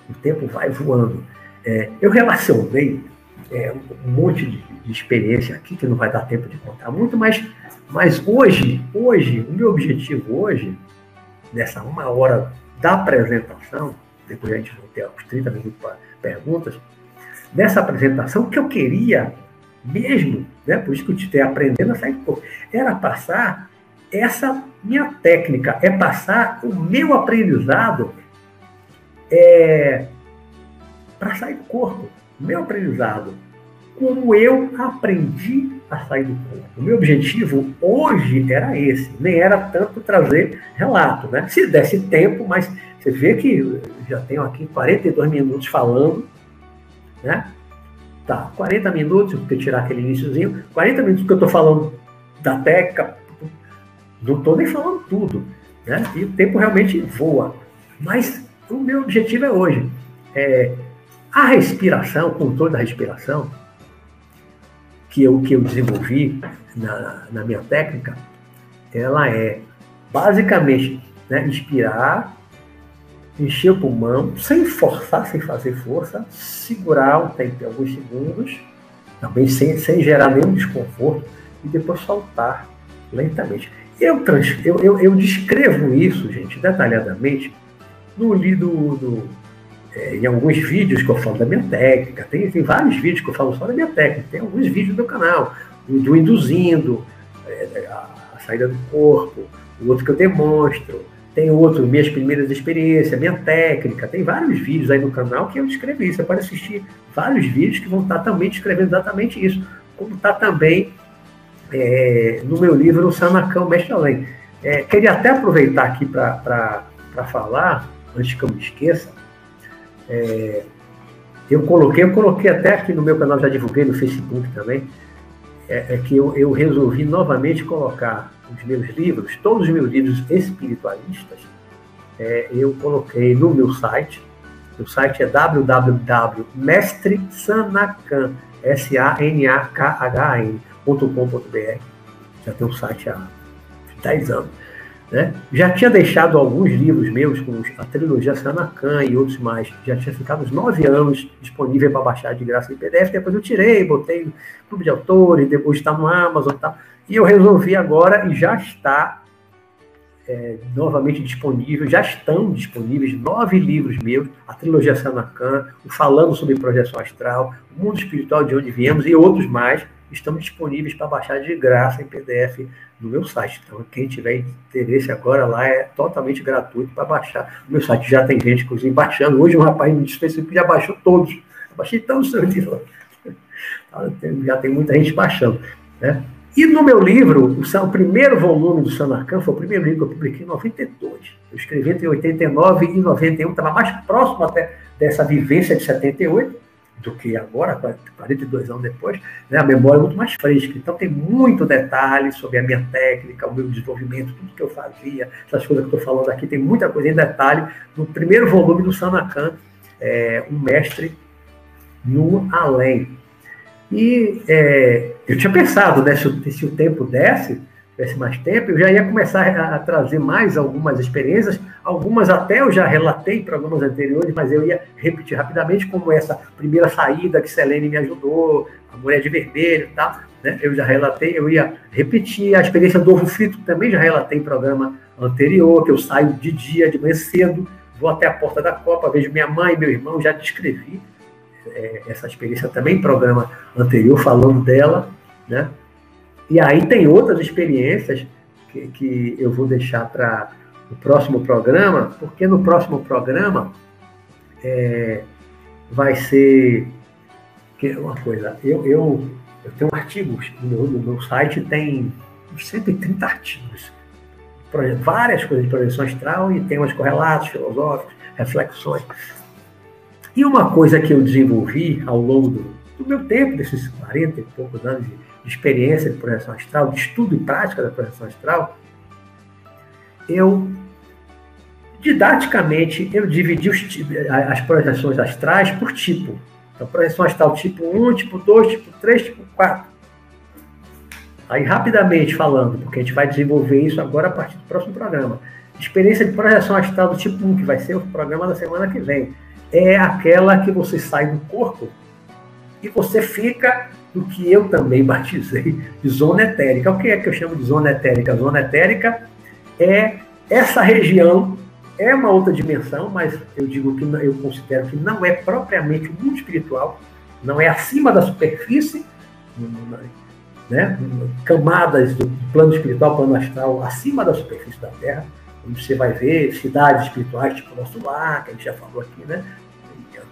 O tempo vai voando. É, eu relacionei é, um monte de, de, experiência aqui, que não vai dar tempo de contar muito, mas, mas hoje, hoje, o meu objetivo hoje, nessa uma hora da apresentação, depois a gente vai ter uns 30 minutos para perguntas, nessa apresentação, o que eu queria mesmo, né, por isso que eu te aprendendo a sair pouco, era passar essa minha técnica, é passar o meu aprendizado é, para sair do corpo. Meu aprendizado. Como eu aprendi a sair do corpo. O meu objetivo hoje era esse, nem era tanto trazer relato. Né? Se desse tempo, mas você vê que já tenho aqui 42 minutos falando, né? Tá, 40 minutos, porque tirar aquele iníciozinho, 40 minutos que eu estou falando da técnica, não estou nem falando tudo, né? E o tempo realmente voa. Mas o meu objetivo é hoje. É, a respiração, o controle da respiração, que eu, que eu desenvolvi na, na minha técnica, ela é basicamente né, inspirar, encher o pulmão, sem forçar, sem fazer força, segurar um tempo, alguns segundos, também sem, sem gerar nenhum desconforto, e depois soltar lentamente. Eu, trans, eu, eu, eu descrevo isso, gente, detalhadamente, no lido do, é, em alguns vídeos que eu falo da minha técnica. Tem, tem vários vídeos que eu falo só da minha técnica. Tem alguns vídeos do canal, do, do induzindo, é, a, a, saída do corpo, o outro que eu demonstro. Tem outro, minhas primeiras experiências, minha técnica. Tem vários vídeos aí no canal que eu descrevi. Você pode assistir vários vídeos que vão estar também descrevendo exatamente isso. Como está também é, no meu livro, O Sanacão Mestre Além. É, queria até aproveitar aqui para falar, antes que eu me esqueça, é, eu coloquei, eu coloquei até aqui no meu canal, já divulguei no Facebook também, é, é que eu, eu, resolvi novamente colocar os meus livros, todos os meus livros espiritualistas, é, eu coloquei no meu site. O site é www.mestresanacan, S-A-N-A-K-H-N.com.br. Já tem um site há 10 anos. Né? Já tinha deixado alguns livros meus, como a trilogia Sanacan e outros mais, já tinha ficado uns nove anos disponível para baixar de graça em PDF, depois eu tirei, botei no clube de autores, depois está no Amazon e tal. E eu resolvi agora, e já está é, novamente disponível, já estão disponíveis nove livros meus, a trilogia Sanacan, o Falando sobre Projeção Astral, o Mundo Espiritual de Onde Viemos e outros mais, estão disponíveis para baixar de graça em PDF no meu site. Então, quem tiver interesse agora lá é totalmente gratuito para baixar. O meu site já tem gente, inclusive, baixando. Hoje um rapaz me disse que já baixou todos. Baixei tão cedo. Já tem muita gente baixando. Né? E no meu livro, o, o primeiro volume do Sanarcan foi o primeiro livro que eu publiquei em 92. Eu escrevi entre 89 e 91, estava mais próximo até dessa vivência de 78 do que agora, 42 anos depois, né, a memória é muito mais fresca. Então tem muito detalhe sobre a minha técnica, o meu desenvolvimento, tudo que eu fazia, essas coisas que eu estou falando aqui, tem muita coisa em detalhe no primeiro volume do Sanacan, é, um mestre no além. E é, eu tinha pensado, né, se, se o tempo desse, tivesse mais tempo, eu já ia começar a, a, trazer mais algumas experiências, algumas até eu já relatei em programas anteriores, mas eu ia repetir rapidamente, como essa primeira saída que Selene me ajudou, a mulher de vermelho e tal, né? eu já relatei, eu ia repetir a experiência do ovo frito, também já relatei em programa anterior, que eu saio de dia, de manhã cedo, vou até a porta da Copa, vejo minha mãe e meu irmão, já descrevi é, essa experiência também em programa anterior, falando dela, né? E aí tem outras experiências que, que eu vou deixar para o próximo programa, porque no próximo programa é, vai ser uma coisa, eu, eu, eu tenho artigos no, no meu site, tem 130 artigos, várias coisas de projeção astral e temas correlatos, filosóficos, reflexões. E uma coisa que eu desenvolvi ao longo do, do meu tempo, desses 40 e poucos anos de de experiência de projeção astral, de estudo e prática da projeção astral, eu didaticamente eu dividi os, as projeções astrais por tipo. Então, projeção astral tipo 1, tipo 2, tipo 3, tipo 4. Aí, rapidamente falando, porque a gente vai desenvolver isso agora a partir do próximo programa. Experiência de projeção astral do tipo 1, que vai ser o programa da semana que vem, é aquela que você sai do corpo e você fica do que eu também batizei de zona etérica. O que é que eu chamo de zona etérica? Zona etérica é essa região, é uma outra dimensão, mas eu digo que eu considero que não é propriamente o mundo espiritual, não é acima da superfície, né? camadas do plano espiritual, plano astral, acima da superfície da Terra, onde você vai ver cidades espirituais tipo nosso lar, que a gente já falou aqui, né?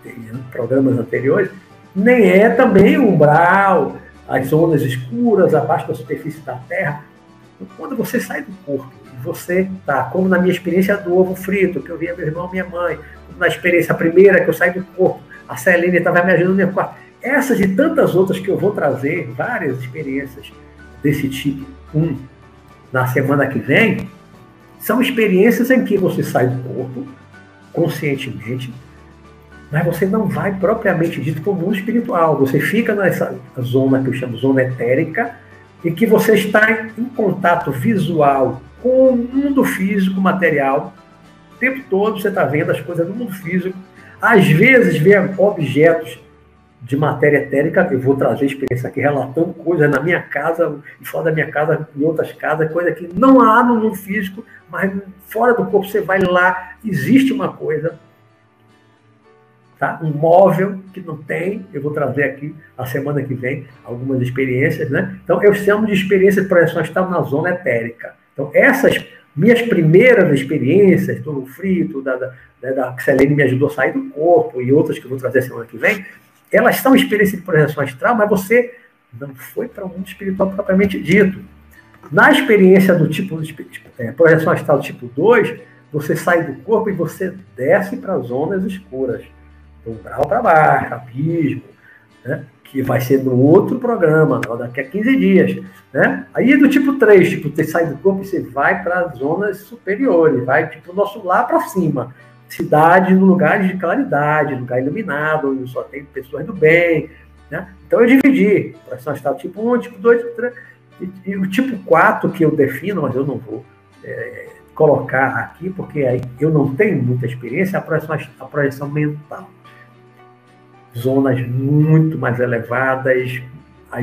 em programas anteriores, nem é também o umbral, as zonas escuras abaixo da superfície da Terra. Quando você sai do corpo, você está, como na minha experiência do ovo frito, que eu via meu irmão minha mãe, na experiência primeira que eu saí do corpo, a Celene estava me ajudando no quarto. Essas e tantas outras que eu vou trazer, várias experiências desse tipo, um, na semana que vem, são experiências em que você sai do corpo conscientemente, mas você não vai propriamente dito para o mundo espiritual. Você fica nessa zona que eu chamo zona etérica, e que você está em contato visual com o mundo físico, material, tempo todo você está vendo as coisas do mundo físico. Às vezes vê objetos de matéria etérica, eu vou trazer experiência aqui relatando coisas na minha casa, fora da minha casa, em outras casas, coisa que não há no mundo físico, mas fora do corpo você vai lá, existe uma coisa, tá? um móvel que não tem, eu vou trazer aqui a semana que vem algumas experiências, né? Então eu chamo de experiência de projeção astral na zona etérica. Então essas minhas primeiras experiências do frito, da, da, da que Selene me ajudou a sair do corpo e outras que eu vou trazer semana que vem, elas são experiências de projeção astral, mas você não foi para o mundo espiritual propriamente dito. Na experiência do tipo, é, projeção astral tipo 2, você sai do corpo e você desce para zonas escuras, do grau para baixo, abismo, né? Que vai ser no outro programa, daqui a 15 dias. Né? Aí do tipo 3, tipo, você sai do corpo e você vai para zonas superiores, vai tipo nosso lá para cima cidade no lugar de claridade, lugar iluminado, onde só tem pessoas do bem. Né? Então eu dividi, projeção astral tipo 1, tipo 2, tipo 3. E, e, o tipo 4 que eu defino, mas eu não vou é, colocar aqui, porque aí eu não tenho muita experiência, é a projeção, a projeção mental. Zonas muito mais elevadas,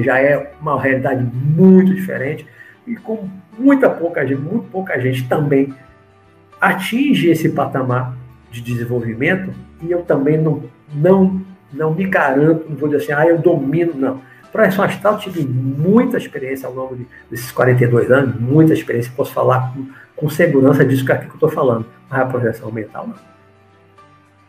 já é uma realidade muito diferente, e com muita pouca gente, muito pouca gente também atinge esse patamar de desenvolvimento e eu também não, não, não me garanto, não vou dizer assim, ah, eu domino, não. Projeção astral, tive muita experiência ao longo de, desses 42 anos, muita experiência, posso falar com, com segurança disso que aqui que eu estou falando, mas a projeção mental não.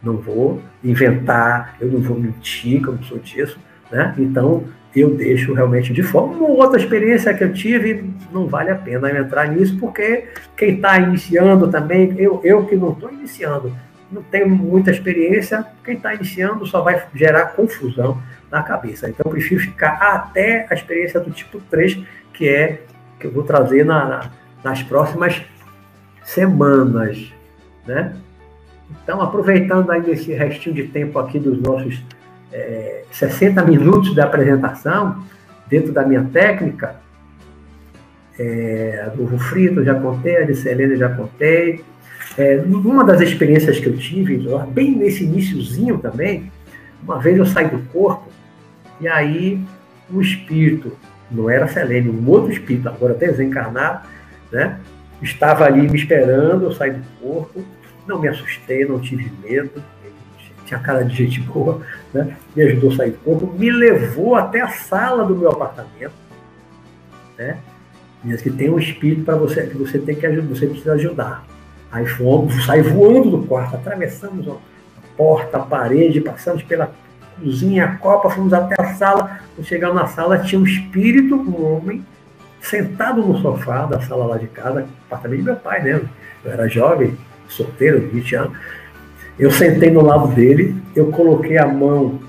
Não vou inventar, eu não vou mentir, que eu não sou disso, né? Então, eu deixo realmente de fora. Uma outra experiência que eu tive, não vale a pena entrar nisso, porque quem está iniciando também, eu, eu que não estou iniciando, não tenho muita experiência, quem está iniciando só vai gerar confusão na cabeça. Então, eu prefiro ficar até a experiência do tipo 3, que é que eu vou trazer na, nas próximas semanas. Né? Então, aproveitando ainda esse restinho de tempo aqui dos nossos é, 60 minutos da apresentação, dentro da minha técnica, é, do frito já contei, a de Selena já contei, é, numa das experiências que eu tive, bem nesse iníciozinho também, uma vez eu saí do corpo e aí um espírito, não era Selene, um outro espírito, agora desencarnado, né? Estava ali me esperando, eu saí do corpo, não me assustei, não tive medo, tinha cara de gente boa, né? me ajudou a sair do corpo, me levou até a sala do meu apartamento, né? Diz que tem um espírito para você que você tem que ajudar, você precisa ajudar. Aí fomos, voando do quarto, atravessamos a porta, a parede, passamos pela cozinha, a copa, fomos até a sala. Quando chegamos na sala, tinha um espírito, um homem, sentado no sofá da sala lá de casa, apartamento de meu pai, né? Eu era jovem, solteiro, 20 anos. Eu sentei no lado dele, eu coloquei a mão,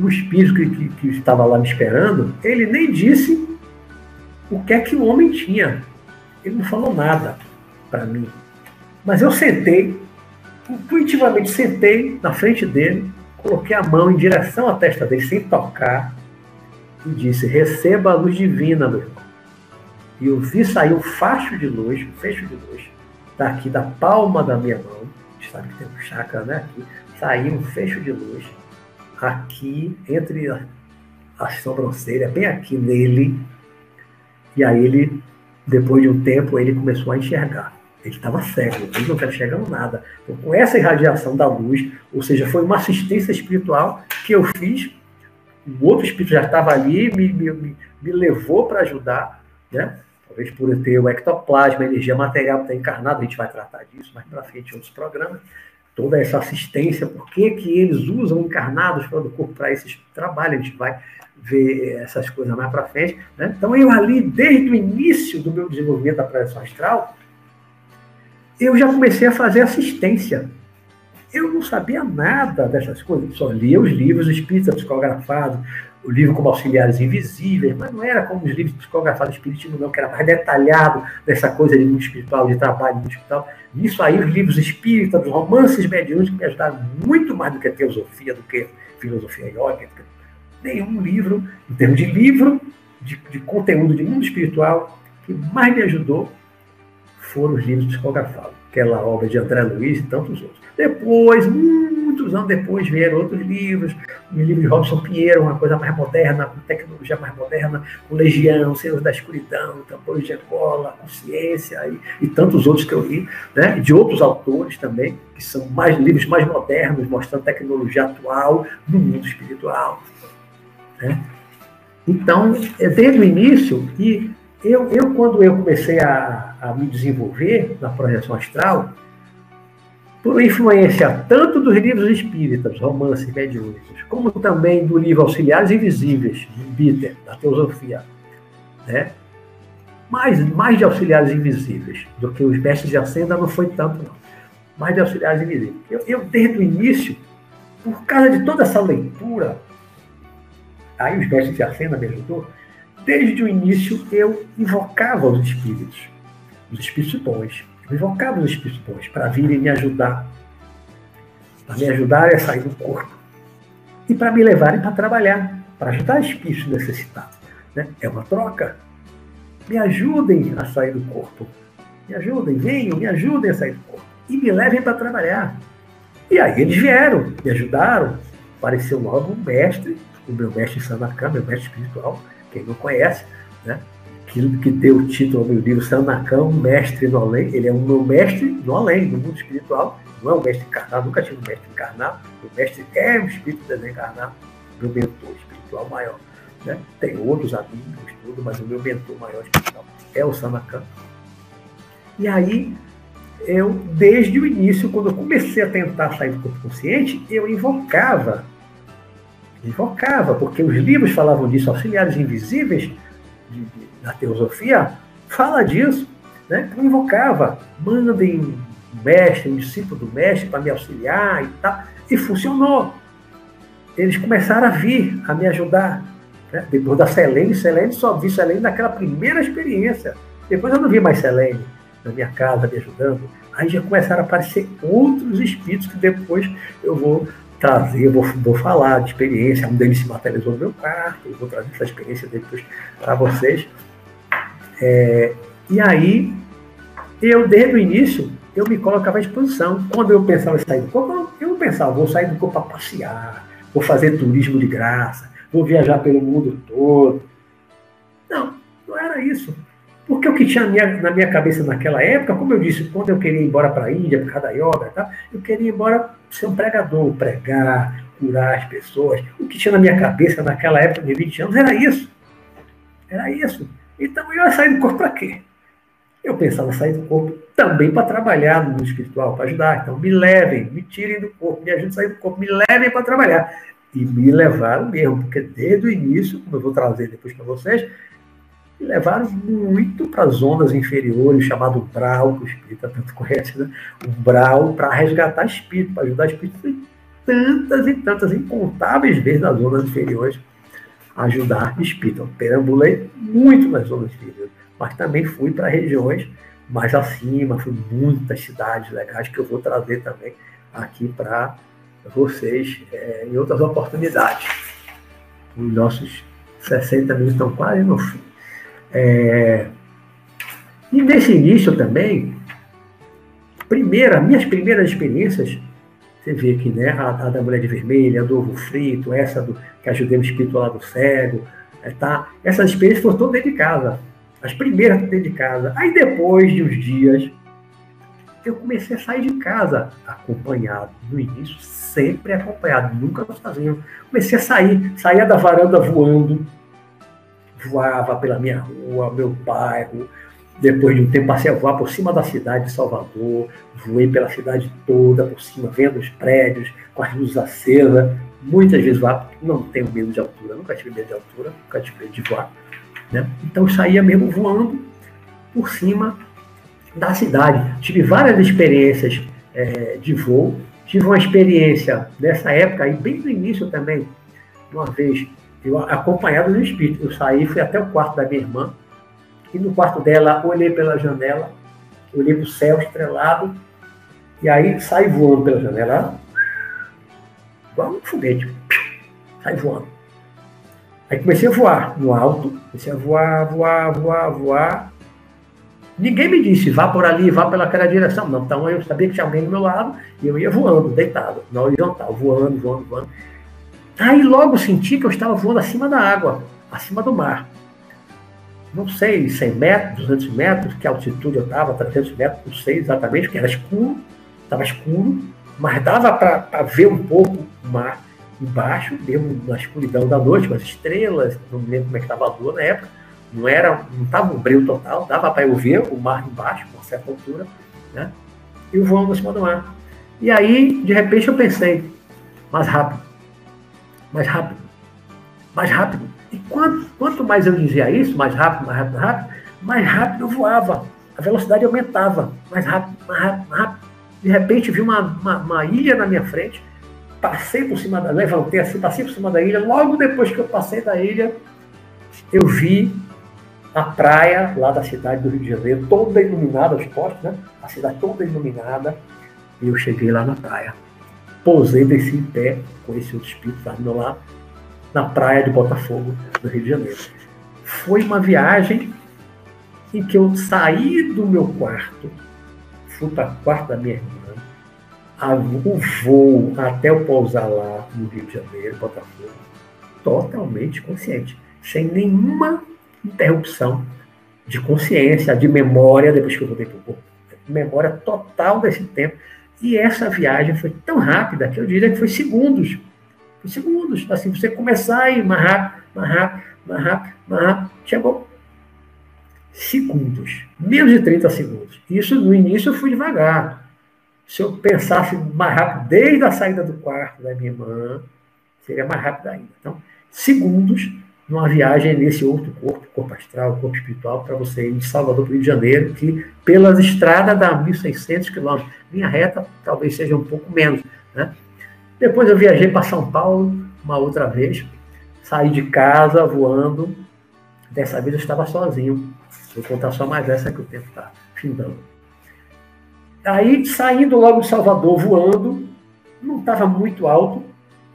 o, espírito que, que, que estava lá me esperando, ele nem disse o que é que o homem tinha. Ele não falou nada para mim. Mas eu sentei, intuitivamente sentei na frente dele, coloquei a mão em direção à testa dele, sem tocar, e disse: Receba a luz divina, meu irmão. E eu vi sair um facho de luz, um fecho de luz, daqui da palma da minha mão, sabe que tem um chakra né, aqui, saiu um fecho de luz aqui, entre a, a sobrancelha, bem aqui nele, e aí ele, depois de um tempo, ele começou a enxergar. Ele estava cego, ele não estava enxergando nada. Então, com essa irradiação da luz, ou seja, foi uma assistência espiritual que eu fiz, o outro espírito já estava ali, me, me, me levou para ajudar, né? Talvez por ter o ectoplasma, energia material está encarnado, a gente vai tratar disso mais para frente em outros programas, toda essa assistência, por que, que eles usam encarnados fora do corpo para esses trabalhos, a gente vai ver essas coisas mais para frente. Né? Então, eu ali, desde o início do meu desenvolvimento da projeção astral, eu já comecei a fazer assistência. Eu não sabia nada dessas coisas, só lia os livros espíritas psicografados, o livro como Auxiliares Invisíveis, mas não era como os livros psicografados do Espiritismo, não, que era mais detalhado dessa coisa de mundo espiritual, de trabalho mundo espiritual. Nisso aí, os livros espíritas, os romances mediúnicos me ajudaram muito mais do que a teosofia, do que filosofia iógica. Nenhum livro, em termos de livro, de, de conteúdo de mundo espiritual, que mais me ajudou foram os livros psicografados. aquela obra de André Luiz e tantos outros. Depois, muitos anos depois, vieram outros livros, o livro de Robson Pinheiro, uma coisa mais moderna, com tecnologia mais moderna, com Legião, Senhor da Escuridão, Tambores de Angola, Consciência e, e tantos outros que eu li, né? de outros autores também, que são mais livros mais modernos, mostrando tecnologia atual no mundo espiritual. Né? Então, é desde o início, e eu, eu quando eu comecei a, a me desenvolver na projeção astral, por influência tanto dos livros espíritas, romances mediúnicos, como também do livro Auxiliares Invisíveis, de Bitter, da Teosofia. Né? Mais, mais de Auxiliares Invisíveis do que os Mestres de Ascenda não foi tanto, não. Mais de Auxiliares Invisíveis. Eu, eu, desde o início, por causa de toda essa leitura, aí os Mestres de Ascenda me ajudou, desde o início eu invocava os espíritos, os espíritos bons os espíritos bons para virem me ajudar, para me ajudarem a sair do corpo e para me levarem para trabalhar, para ajudar espíritos necessitados. Né? É uma troca. Me ajudem a sair do corpo. Me ajudem, venham, me ajudem a sair do corpo. E me levem para trabalhar. E aí eles vieram, me ajudaram. Apareceu logo um mestre, o meu mestre Sanakan, meu mestre espiritual, quem não conhece, né? Que, que deu o título ao meu livro Sanacão, Mestre no Além. Ele é o meu mestre no além, no mundo espiritual. Não é um mestre encarnado, nunca tive um mestre encarnado. O mestre é um espírito desencarnado, meu mentor espiritual maior. Né? Tem outros amigos, tudo, mas o meu mentor maior espiritual é o Sanacan. E aí, eu, desde o início, quando eu comecei a tentar sair do corpo consciente, eu invocava, invocava, porque os livros falavam disso, auxiliares invisíveis, de, de da teosofia, fala disso, né? Eu invocava, mandem mestre, um discípulo do mestre para me auxiliar e tal, e funcionou. Eles começaram a vir, a me ajudar. Né? Depois da Selene, Selene só vi Selene naquela primeira experiência. Depois eu não vi mais Selene na minha casa me ajudando. Aí já começaram a aparecer outros espíritos que depois eu vou trazer, vou, vou falar de experiência. Um deles se materializou no meu quarto, eu vou trazer essa experiência depois para vocês. É, e aí, eu, desde o início, eu me colocava à disposição. Quando eu pensava em sair do corpo, eu não pensava, vou sair do corpo para passear, vou fazer turismo de graça, vou viajar pelo mundo todo. Não, não era isso. Porque o que tinha na minha cabeça naquela época, como eu disse, quando eu queria ir embora para a Índia, por causa da yoga, tá? eu queria ir embora ser um pregador, pregar, curar as pessoas. O que tinha na minha cabeça naquela época de 20 anos era isso. Era isso. Então eu ia sair do corpo para quê? Eu pensava sair do corpo também para trabalhar no mundo espiritual, para ajudar. Então me levem, me tirem do corpo, me ajudem a sair do corpo, me levem para trabalhar. E me levaram mesmo, porque desde o início, como eu vou trazer depois para vocês, me levaram muito para zonas inferiores, chamado Brau, que o espírita tanto conhece, né? O Brau, para resgatar espírito, para ajudar espírito tantas e tantas, incontáveis vezes nas zonas inferiores ajudar espírito. perambulei muito nas zonas espíritas, mas também fui para regiões mais acima, fui muitas cidades legais que eu vou trazer também aqui para vocês é, em outras oportunidades. Os nossos 60 minutos estão quase no fim. É, e nesse início também, primeira, minhas primeiras experiências você vê aqui, né? A, a, da mulher de vermelho, a do ovo frito, essa do que ajudei o espírito lá do cego, é, tá? Essas experiências foram todas dentro de casa. As primeiras dentro de casa. Aí depois de uns dias, eu comecei a sair de casa acompanhado. No início, sempre acompanhado, nunca sozinho. Comecei a sair, saía da varanda voando, voava pela minha rua, meu bairro, depois de um tempo, passei a voar por cima da cidade de Salvador, voei pela cidade toda, por cima, vendo os prédios, com as luzes acesas. Muitas vezes voar, não tenho medo de altura, nunca tive medo de altura, nunca tive medo de voar. Né? Então, saía mesmo voando por cima da cidade. Tive várias experiências é, de voo. Tive uma experiência nessa época, e bem no início também, uma vez, eu acompanhado do espírito. Eu saí, fui até o quarto da minha irmã, e no quarto dela, olhei pela janela, olhei para o céu estrelado, e aí saí voando pela janela, igual um foguete, sai voando. Aí comecei a voar no alto, comecei a voar, voar, voar, voar. Ninguém me disse, vá por ali, vá pelaquela direção. Não, então eu sabia que tinha alguém do meu lado e eu ia voando, deitado, na horizontal, voando, voando, voando. Aí logo senti que eu estava voando acima da água, acima do mar. Não sei, 100 metros, 200 metros, que altitude eu estava, 300 metros, não sei exatamente, porque era escuro, estava escuro, mas dava para ver um pouco o mar embaixo, mesmo na escuridão da noite, com as estrelas, não me lembro como é que estava a lua na época, não era, não estava um brilho total, dava para eu ver o mar embaixo, com certa altura, né? E o voando acima do mar. E aí, de repente, eu pensei, mais rápido, mais rápido, mais rápido. E quanto, quanto mais eu dizia isso, mais rápido, mais rápido, mais rápido, mais rápido eu voava. A velocidade aumentava, mais rápido, mais rápido, mais rápido. De repente, vi uma, uma, uma ilha na minha frente, passei por cima da, levantei assim, passei por cima da ilha. Logo depois que eu passei da ilha, eu vi a praia lá da cidade do Rio de Janeiro, toda iluminada, os postos, né? A cidade toda iluminada. E eu cheguei lá na praia. Pousei, desci em pé, com esse outro espírito lá do meu lado, na praia de Botafogo, no Rio de Janeiro. Foi uma viagem em que eu saí do meu quarto, fui para o quarto da minha irmã, o voo até eu pousar lá no Rio de Janeiro, Botafogo, totalmente consciente, sem nenhuma interrupção de consciência, de memória, depois que eu voltei para o corpo. Memória total desse tempo. E essa viagem foi tão rápida que eu diria que foi segundos. Foi segundos. Assim, você começar rápido, mais rápido, mais rápido. Chegou segundos. Menos de 30 segundos. Isso no início eu fui devagar. Se eu pensasse mais rápido desde a saída do quarto da minha irmã, seria mais rápido ainda. Então, segundos numa viagem nesse outro corpo, corpo astral, corpo espiritual, para você ir de Salvador para o Rio de Janeiro, que pelas estradas dá 1.600 quilômetros. Linha reta talvez seja um pouco menos. Né? Depois eu viajei para São Paulo uma outra vez, saí de casa voando. Dessa vez eu estava sozinho. Vou contar só mais essa que o tempo está findando. Aí, saindo logo de Salvador, voando, não estava muito alto,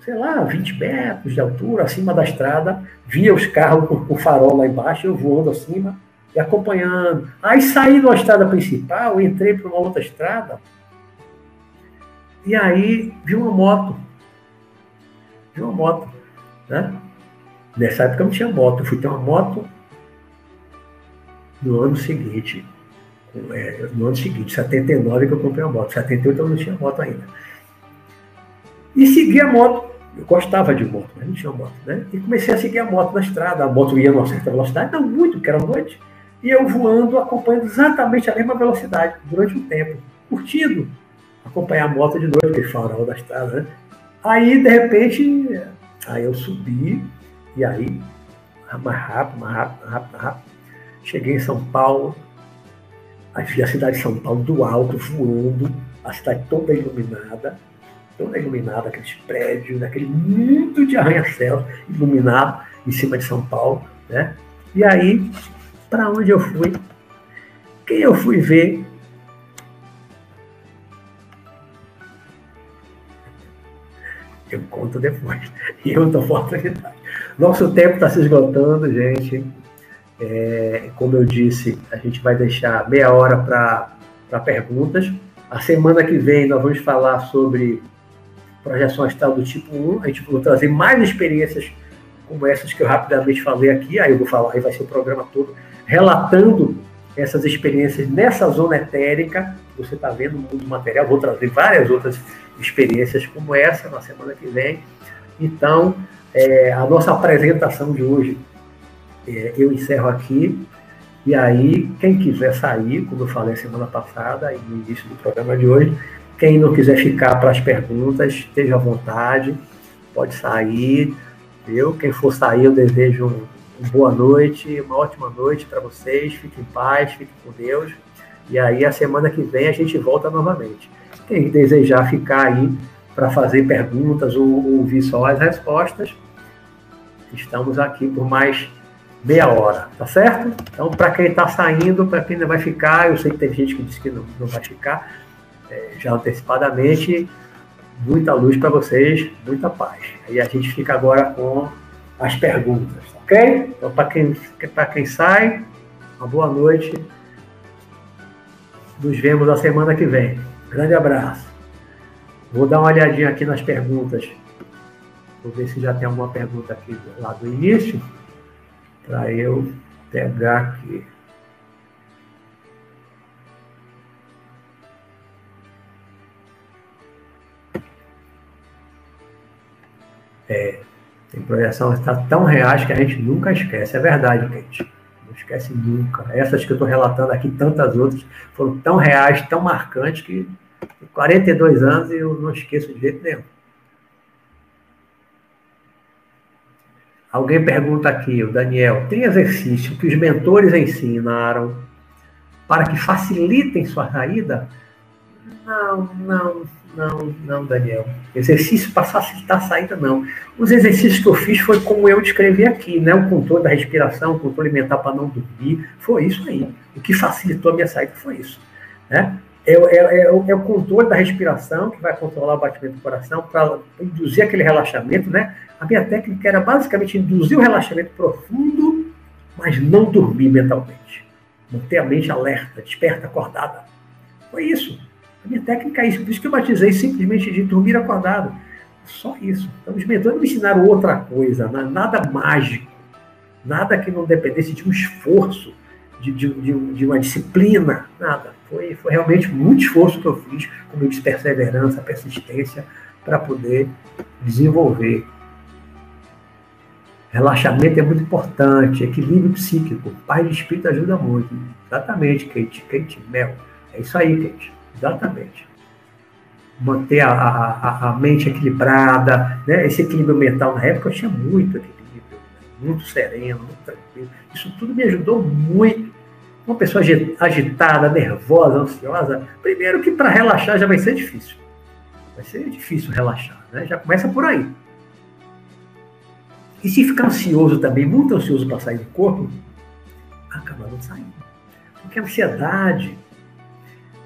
sei lá, 20 metros de altura, acima da estrada, via os carros com o farol lá embaixo, eu voando acima e acompanhando. Aí saí da estrada principal, entrei para uma outra estrada, e aí vi uma moto. Vi uma moto, né? Nessa época não tinha moto, eu fui ter uma moto no ano seguinte. É, no ano seguinte, 79 que eu comprei a moto. 78 eu não tinha moto ainda. E segui a moto eu gostava de moto, mas não tinha moto, né? E comecei a seguir a moto na estrada. A moto ia numa certa velocidade, não muito, porque era noite. E eu voando, acompanhando exatamente a mesma velocidade durante um tempo, curtindo acompanhar a moto de noite, aquele farol da estrada, né? Aí, de repente, aí eu subi, e aí, mais rápido, mais rápido, mais rápido, mais rápido. Cheguei em São Paulo, aí vi a cidade de São Paulo do alto, voando, a cidade toda iluminada toda iluminada, aqueles prédios, aquele mundo de arranha-céu iluminado em cima de São Paulo, né? E aí, para onde eu fui? Quem eu fui ver? Eu conto depois, em outra oportunidade. Nosso tempo está se esgotando, gente. É, como eu disse, a gente vai deixar meia hora para perguntas. A semana que vem nós vamos falar sobre projeção astral do tipo 1, a gente vai trazer mais experiências como essas que eu rapidamente falei aqui, aí eu vou falar, aí vai ser o programa todo, relatando essas experiências nessa zona etérica, você está vendo no mundo material, vou trazer várias outras experiências como essa na semana que vem. Então, é, a nossa apresentação de hoje, é, eu encerro aqui, e aí, quem quiser sair, como eu falei semana passada e no início do programa de hoje, quem não quiser ficar para as perguntas, esteja à vontade, pode sair. Eu, quem for sair, eu desejo uma um boa noite, uma ótima noite para vocês. Fiquem em paz, fiquem com Deus. E aí, a semana que vem, a gente volta novamente. Quem desejar ficar aí para fazer perguntas ou ouvir só as respostas, estamos aqui por mais meia hora, tá certo? Então, para quem está saindo, para quem não vai ficar, eu sei que tem gente que disse que não, não vai ficar, é, já antecipadamente, muita luz para vocês, muita paz. Aí a gente fica agora com as perguntas, ok? Então, para quem, quem sai, uma boa noite Nos vemos na semana que vem. Grande abraço. Vou dar uma olhadinha aqui nas perguntas. Vou ver se já tem alguma pergunta aqui lá do início. Para eu pegar aqui. É, tem projeção está tão reais que a gente nunca esquece. É verdade, Kate. Não esquece nunca. Essas que eu estou relatando aqui, tantas outras, foram tão reais, tão marcantes que 42 anos e eu não esqueço de jeito nenhum. Alguém pergunta aqui, o Daniel, tem exercício que os mentores ensinaram para que facilitem sua saída? Não, não, não, não, Daniel. Exercício para facilitar a saída, não. Os exercícios que eu fiz foi como eu descrevi aqui, né? O controle da respiração, o controle mental para não dormir. Foi isso aí. O que facilitou a minha saída foi isso. Né? É, é, é, é o controle da respiração que vai controlar o batimento do coração para induzir aquele relaxamento, né? A minha técnica era basicamente induzir o relaxamento profundo, mas não dormir mentalmente. Manter a mente alerta, desperta, acordada. Foi isso. A minha técnica é isso. Por isso que eu batizei simplesmente de dormir acordado. Só isso. Então, os mentores me ensinaram outra coisa, nada mágico, nada que não dependesse de um esforço, de, de, de, de uma disciplina, nada. Foi, foi realmente muito esforço que eu fiz, como eu disse, perseverança, persistência, para poder desenvolver. Relaxamento é muito importante, equilíbrio psíquico. Pai de espírito ajuda muito. Exatamente, Kate. Kate Mel. É isso aí, Kate. Exatamente. Manter a, a, a mente equilibrada, né? esse equilíbrio mental na época eu tinha muito equilíbrio, muito sereno, muito tranquilo. Isso tudo me ajudou muito. Uma pessoa agitada, nervosa, ansiosa, primeiro que para relaxar já vai ser difícil. Vai ser difícil relaxar, né? Já começa por aí. E se ficar ansioso também, muito ansioso para sair do corpo, acaba não saindo. Porque a ansiedade,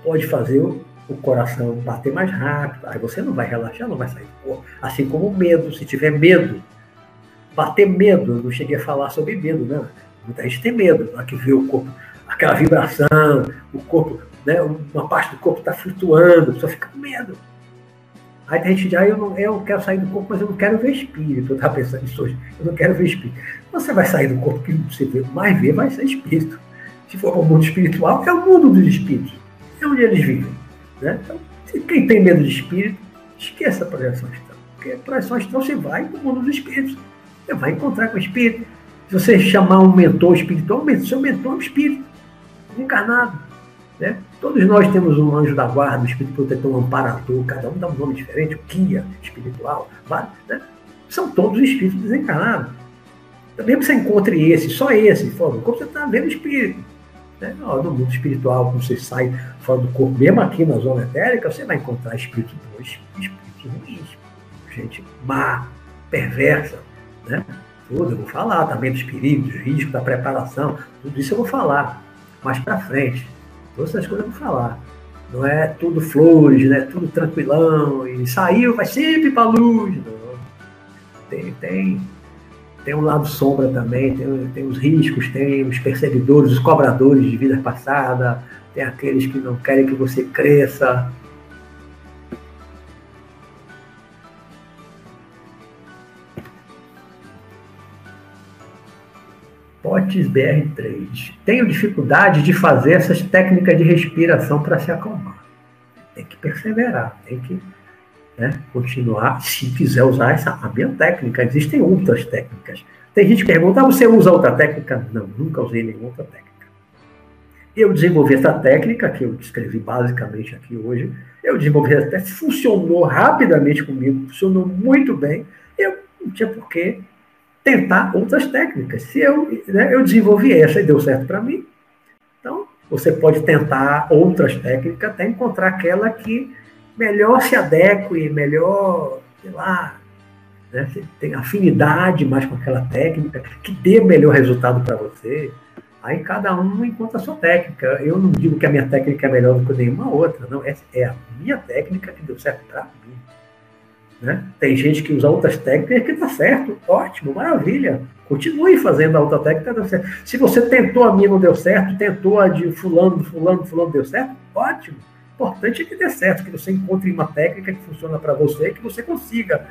pode fazer o coração bater mais rápido. Aí você não vai relaxar, não vai sair do corpo. Assim como o medo, se tiver medo, bater medo, eu não cheguei a falar sobre medo, né? Muita gente tem medo, na que vê o corpo, aquela vibração, o corpo, né? Uma parte do corpo está flutuando, a pessoa fica com medo. Aí a gente já, eu, não, eu quero sair do corpo, mas eu não quero ver espírito. Eu estava pensando nisso hoje, eu não quero ver espírito. Você vai sair do corpo que você vê, mais vê vai ser espírito. Se for o mundo espiritual, é o mundo dos espíritos é onde eles vivem. Né? Então, quem tem medo de espírito, esqueça a projeção astral. Porque a projeção astral você vai para o mundo dos espíritos. Você vai encontrar com o espírito. Se você chamar um mentor espiritual, seu mentor é um espírito, encarnado. Né? Todos nós temos um anjo da guarda, um espírito protetor, um amparador, cada um dá um nome diferente, o guia espiritual, né? são todos espíritos desencarnados. Que você encontre esse, só esse, como você está vendo espírito. Né? No mundo espiritual, quando você sai fora do corpo, mesmo aqui na zona etérica, você vai encontrar espíritos bons espíritos ruins. Gente má, perversa. Né? Tudo, eu vou falar também dos perigos, dos riscos, da preparação, tudo isso eu vou falar mais para frente. Todas essas coisas eu vou falar. Não é tudo flores, né? Tudo tranquilão e saiu, vai sempre para luz. Não. Tem, tem tem um lado sombra também, tem, tem os riscos, tem os perseguidores, os cobradores de vida passada, tem aqueles que não querem que você cresça. Potes BR3. Tenho dificuldade de fazer essas técnicas de respiração para se acalmar. Tem que perseverar, tem que né, continuar, se quiser usar essa a minha técnica. Existem outras técnicas. Tem gente que pergunta, ah, você usa outra técnica? Não, nunca usei nenhuma outra técnica. Eu desenvolvi essa técnica, que eu descrevi basicamente aqui hoje, eu desenvolvi essa técnica, funcionou rapidamente comigo, funcionou muito bem, eu não tinha por que tentar outras técnicas. Se eu, né, eu desenvolvi essa e deu certo para mim, então você pode tentar outras técnicas até encontrar aquela que melhor se adeque, melhor, sei lá, né, tem afinidade mais com aquela técnica, que dê melhor resultado para você. Aí cada um encontra a sua técnica. Eu não digo que a minha técnica é melhor do que nenhuma outra, não. Essa é a minha técnica que deu certo para mim. Né? Tem gente que usa outras técnicas que está certo, ótimo, maravilha. Continue fazendo a outra técnica, deu certo. Se você tentou a minha não deu certo, tentou a de fulano, fulano, fulano deu certo, ótimo. O importante é que dê certo, que você encontre uma técnica que funciona para você e que você consiga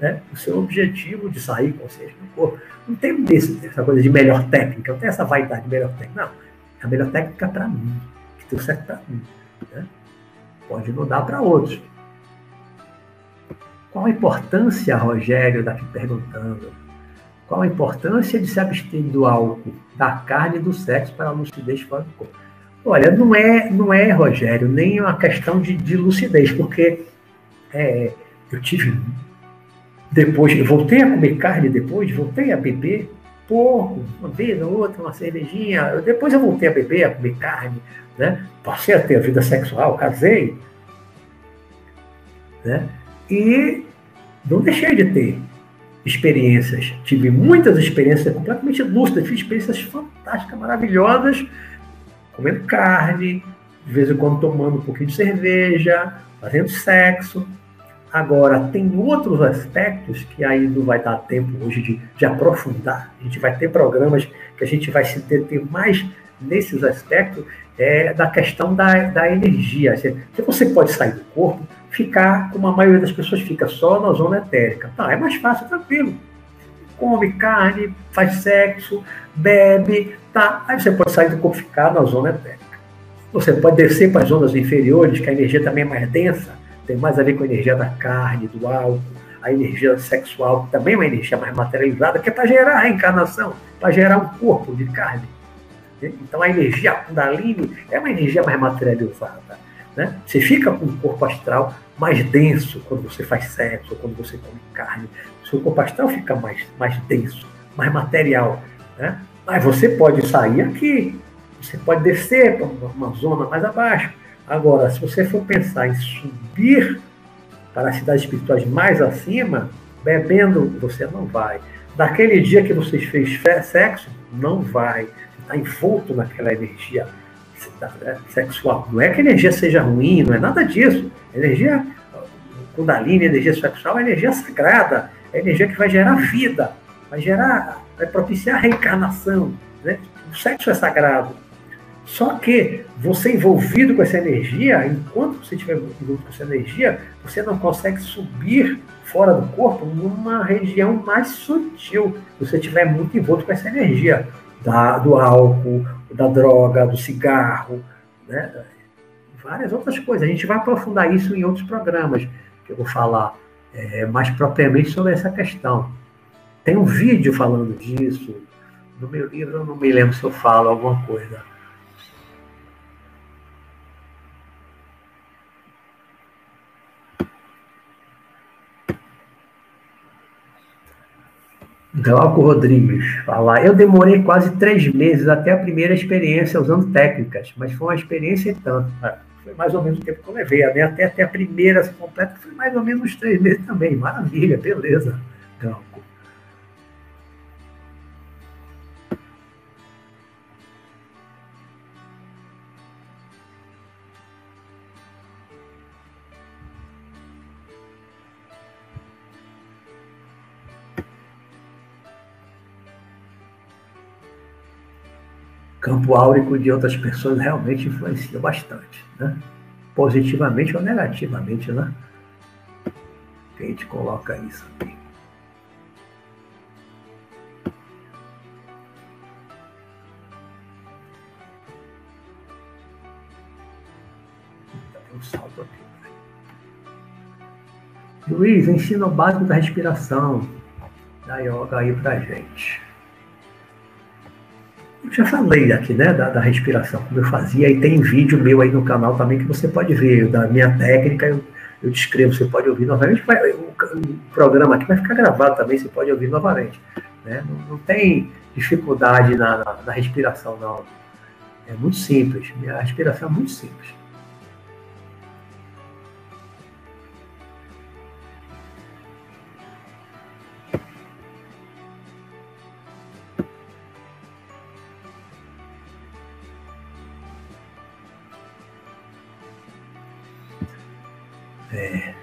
né, o seu objetivo de sair consciente do corpo. Não tem desse, essa coisa de melhor técnica, não tem essa vaidade de melhor técnica. Não, é a melhor técnica para mim, que deu certo para mim. Né? Pode não dar para outros. Qual a importância, Rogério, está aqui perguntando, qual a importância de se abster do álcool, da carne e do sexo para a lucidez fora do corpo? Olha, não é, não é, Rogério, nem uma questão de, de lucidez, porque é, eu tive depois, eu voltei a comer carne depois, voltei a beber pouco, uma vez ou outra, uma cervejinha. Depois eu voltei a beber, a comer carne, né? Passei a ter a vida sexual, casei, né? E não deixei de ter experiências. Tive muitas experiências completamente lúcidas, fiz experiências fantásticas, maravilhosas, comendo carne, de vez em quando tomando um pouquinho de cerveja, fazendo sexo. Agora, tem outros aspectos que aí não vai dar tempo hoje de, de aprofundar. A gente vai ter programas que a gente vai se deter mais nesses aspectos é, da questão da, da energia. Se você pode sair do corpo, ficar, como a maioria das pessoas fica, só na zona etérica. Tá, é mais fácil, tranquilo. Come carne, faz sexo, bebe, tá. Aí você pode sair do corpo ficar na zona etérica. Você pode descer para as zonas inferiores, que a energia também é mais densa, tem mais a ver com a energia da carne, do álcool, a energia sexual, que também é uma energia mais materializada, que é para gerar a reencarnação, para gerar um corpo de carne. Então a energia Kundalini é uma energia mais materializada. Né? Você fica com o corpo astral mais denso quando você faz sexo, quando você come carne. O seu corpo astral fica mais, mais denso, mais material. Né? Mas você pode sair aqui, você pode descer para uma zona mais abaixo. Agora, se você for pensar em subir para as cidades espirituais mais acima, bebendo, você não vai. Daquele dia que você fez sexo, não vai. Você está envolto naquela energia né, sexual. Não é que a energia seja ruim, não é nada disso. A energia Kundalini, energia sexual, é energia sagrada, é energia que vai gerar vida, vai gerar, vai propiciar a reencarnação. Né? O sexo é sagrado. Só que você envolvido com essa energia, enquanto você estiver envolvido com essa energia, você não consegue subir fora do corpo numa região mais sutil. Se você estiver muito envolto com essa energia da, do álcool, da droga, do cigarro, né? várias outras coisas. A gente vai aprofundar isso em outros programas, que eu vou falar é, mais propriamente sobre essa questão. Tem um vídeo falando disso. No meu livro eu não me lembro se eu falo alguma coisa. Glauco Rodrigues falar. Eu demorei quase três meses até a primeira experiência usando técnicas, mas foi uma experiência e tanto. Né? Foi mais ou menos o tempo que eu levei. Até, até a primeira completa foi mais ou menos uns três meses também. Maravilha, beleza, Glauco. Campo áurico de outras pessoas realmente influencia bastante, né? Positivamente ou negativamente, né? A gente coloca isso um salto aqui. Luiz, ensina o básico da respiração da yoga aí pra gente. Eu já falei aqui, né, da, da, respiração, como eu fazia, e tem vídeo meu aí no canal também que você pode ver, da minha técnica, eu, eu descrevo, você pode ouvir novamente, vai, o, o, programa aqui vai ficar gravado também, você pode ouvir novamente. Né? Não, não tem dificuldade na, na, na respiração, não. É muito simples, minha respiração é muito simples. É.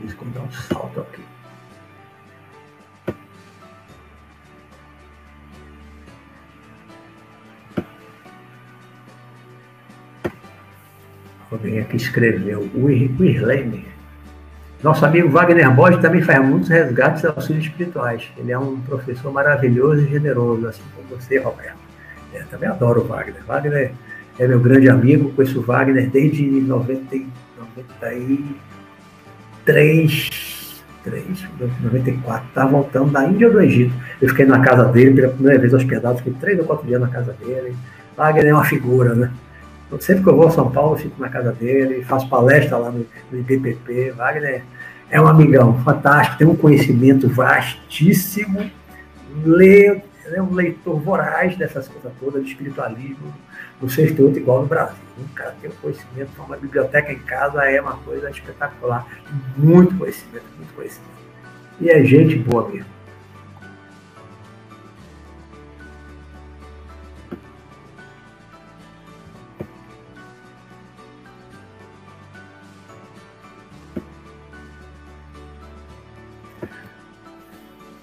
Deixa eu dar um salto aqui. Alguém aqui é escreveu, o Irlene. Nosso amigo Wagner Borges também faz muitos resgates e auxílios espirituais. Ele é um professor maravilhoso e generoso, assim como você, Roberto. É, também adoro o Wagner. Wagner é meu grande amigo, conheço o Wagner desde 90, 93, 3, 94. Estava voltando da Índia do Egito. Eu fiquei na casa dele pela primeira vez hospedado, fiquei três ou quatro dias na casa dele. Wagner é uma figura, né? Sempre que eu vou a São Paulo, eu fico na casa dele, faço palestra lá no, no. Wagner é um amigão fantástico, tem um conhecimento vastíssimo, lê, é um leitor voraz dessas coisas todas, de espiritualismo. Não sei se tem outro igual no Brasil. O cara tem um conhecimento, uma biblioteca em casa é uma coisa espetacular. Muito conhecimento, muito conhecimento. E é gente boa mesmo.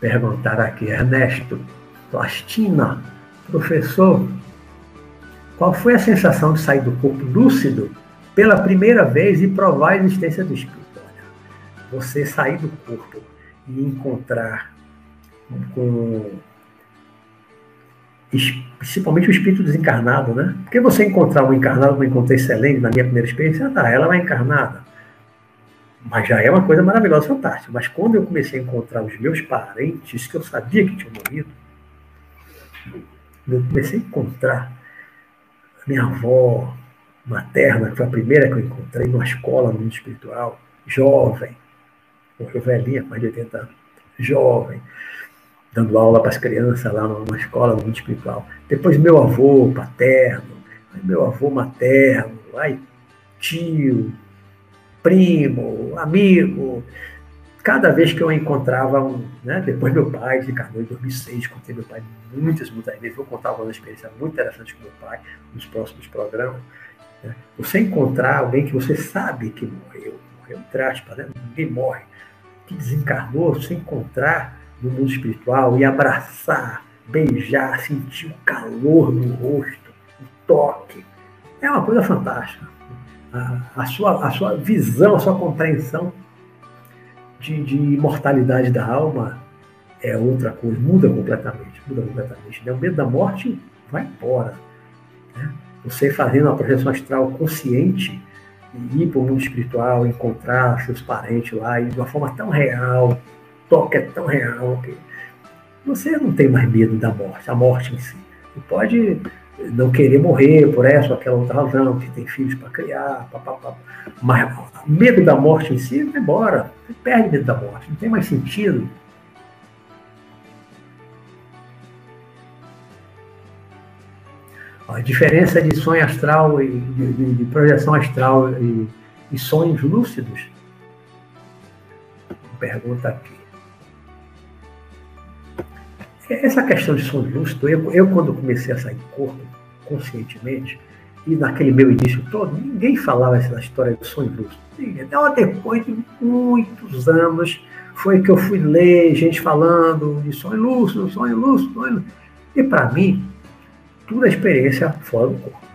perguntar aqui, Ernesto Plastina, professor, qual foi a sensação de sair do corpo lúcido pela primeira vez e provar a existência do espírito? Olha, você sair do corpo e encontrar com principalmente o espírito desencarnado, né? Porque você encontrar um encarnado, como encontrei Selene na minha primeira experiência, ah, tá, ela vai encarnada. Mas já é uma coisa maravilhosa, fantástica. Mas quando eu comecei a encontrar os meus parentes, que eu sabia que tinham morrido, eu comecei a encontrar a minha avó materna, que foi a primeira que eu encontrei numa escola no mundo espiritual, jovem, morreu velhinha, mais de 80 anos, jovem, dando aula para as crianças lá numa escola no mundo espiritual. Depois meu avô paterno, meu avô materno, aí tio, primo, amigo. Cada vez que eu encontrava um. Né, depois meu pai desencarnou em 2006, contei meu pai muitas, muitas vezes. Vou contar uma experiência muito interessante com meu pai nos próximos programas. Né? Você encontrar alguém que você sabe que morreu, morreu entre aspas, né? ninguém morre, que desencarnou, você encontrar no mundo espiritual e abraçar, beijar, sentir o calor no rosto, o toque. É uma coisa fantástica a, a, sua, a sua visão, a sua compreensão de, de imortalidade da alma é outra coisa, muda completamente, muda completamente. Né? O medo da morte vai embora. Né? Você fazendo uma projeção astral consciente e ir para o mundo espiritual, encontrar seus parentes lá e de uma forma tão real, toque é tão real que você não tem mais medo da morte, a morte em si. Você pode não querer morrer por essa ou aquela outra razão, que tem filhos para criar, papapá. mas medo da morte em si vai embora. Você perde medo da morte, não tem mais sentido. A diferença de sonho astral e de, de, de projeção astral e, e sonhos lúcidos. Pergunta aqui. Essa questão de sonho lúcido, eu, eu quando comecei a sair do corpo, conscientemente, e naquele meu início todo, ninguém falava essa história de sonho lúcido. Então, depois de muitos anos, foi que eu fui ler gente falando de sonho lúcido, sonho lúcido, sonho lúcido. E para mim, tudo é experiência fora do corpo.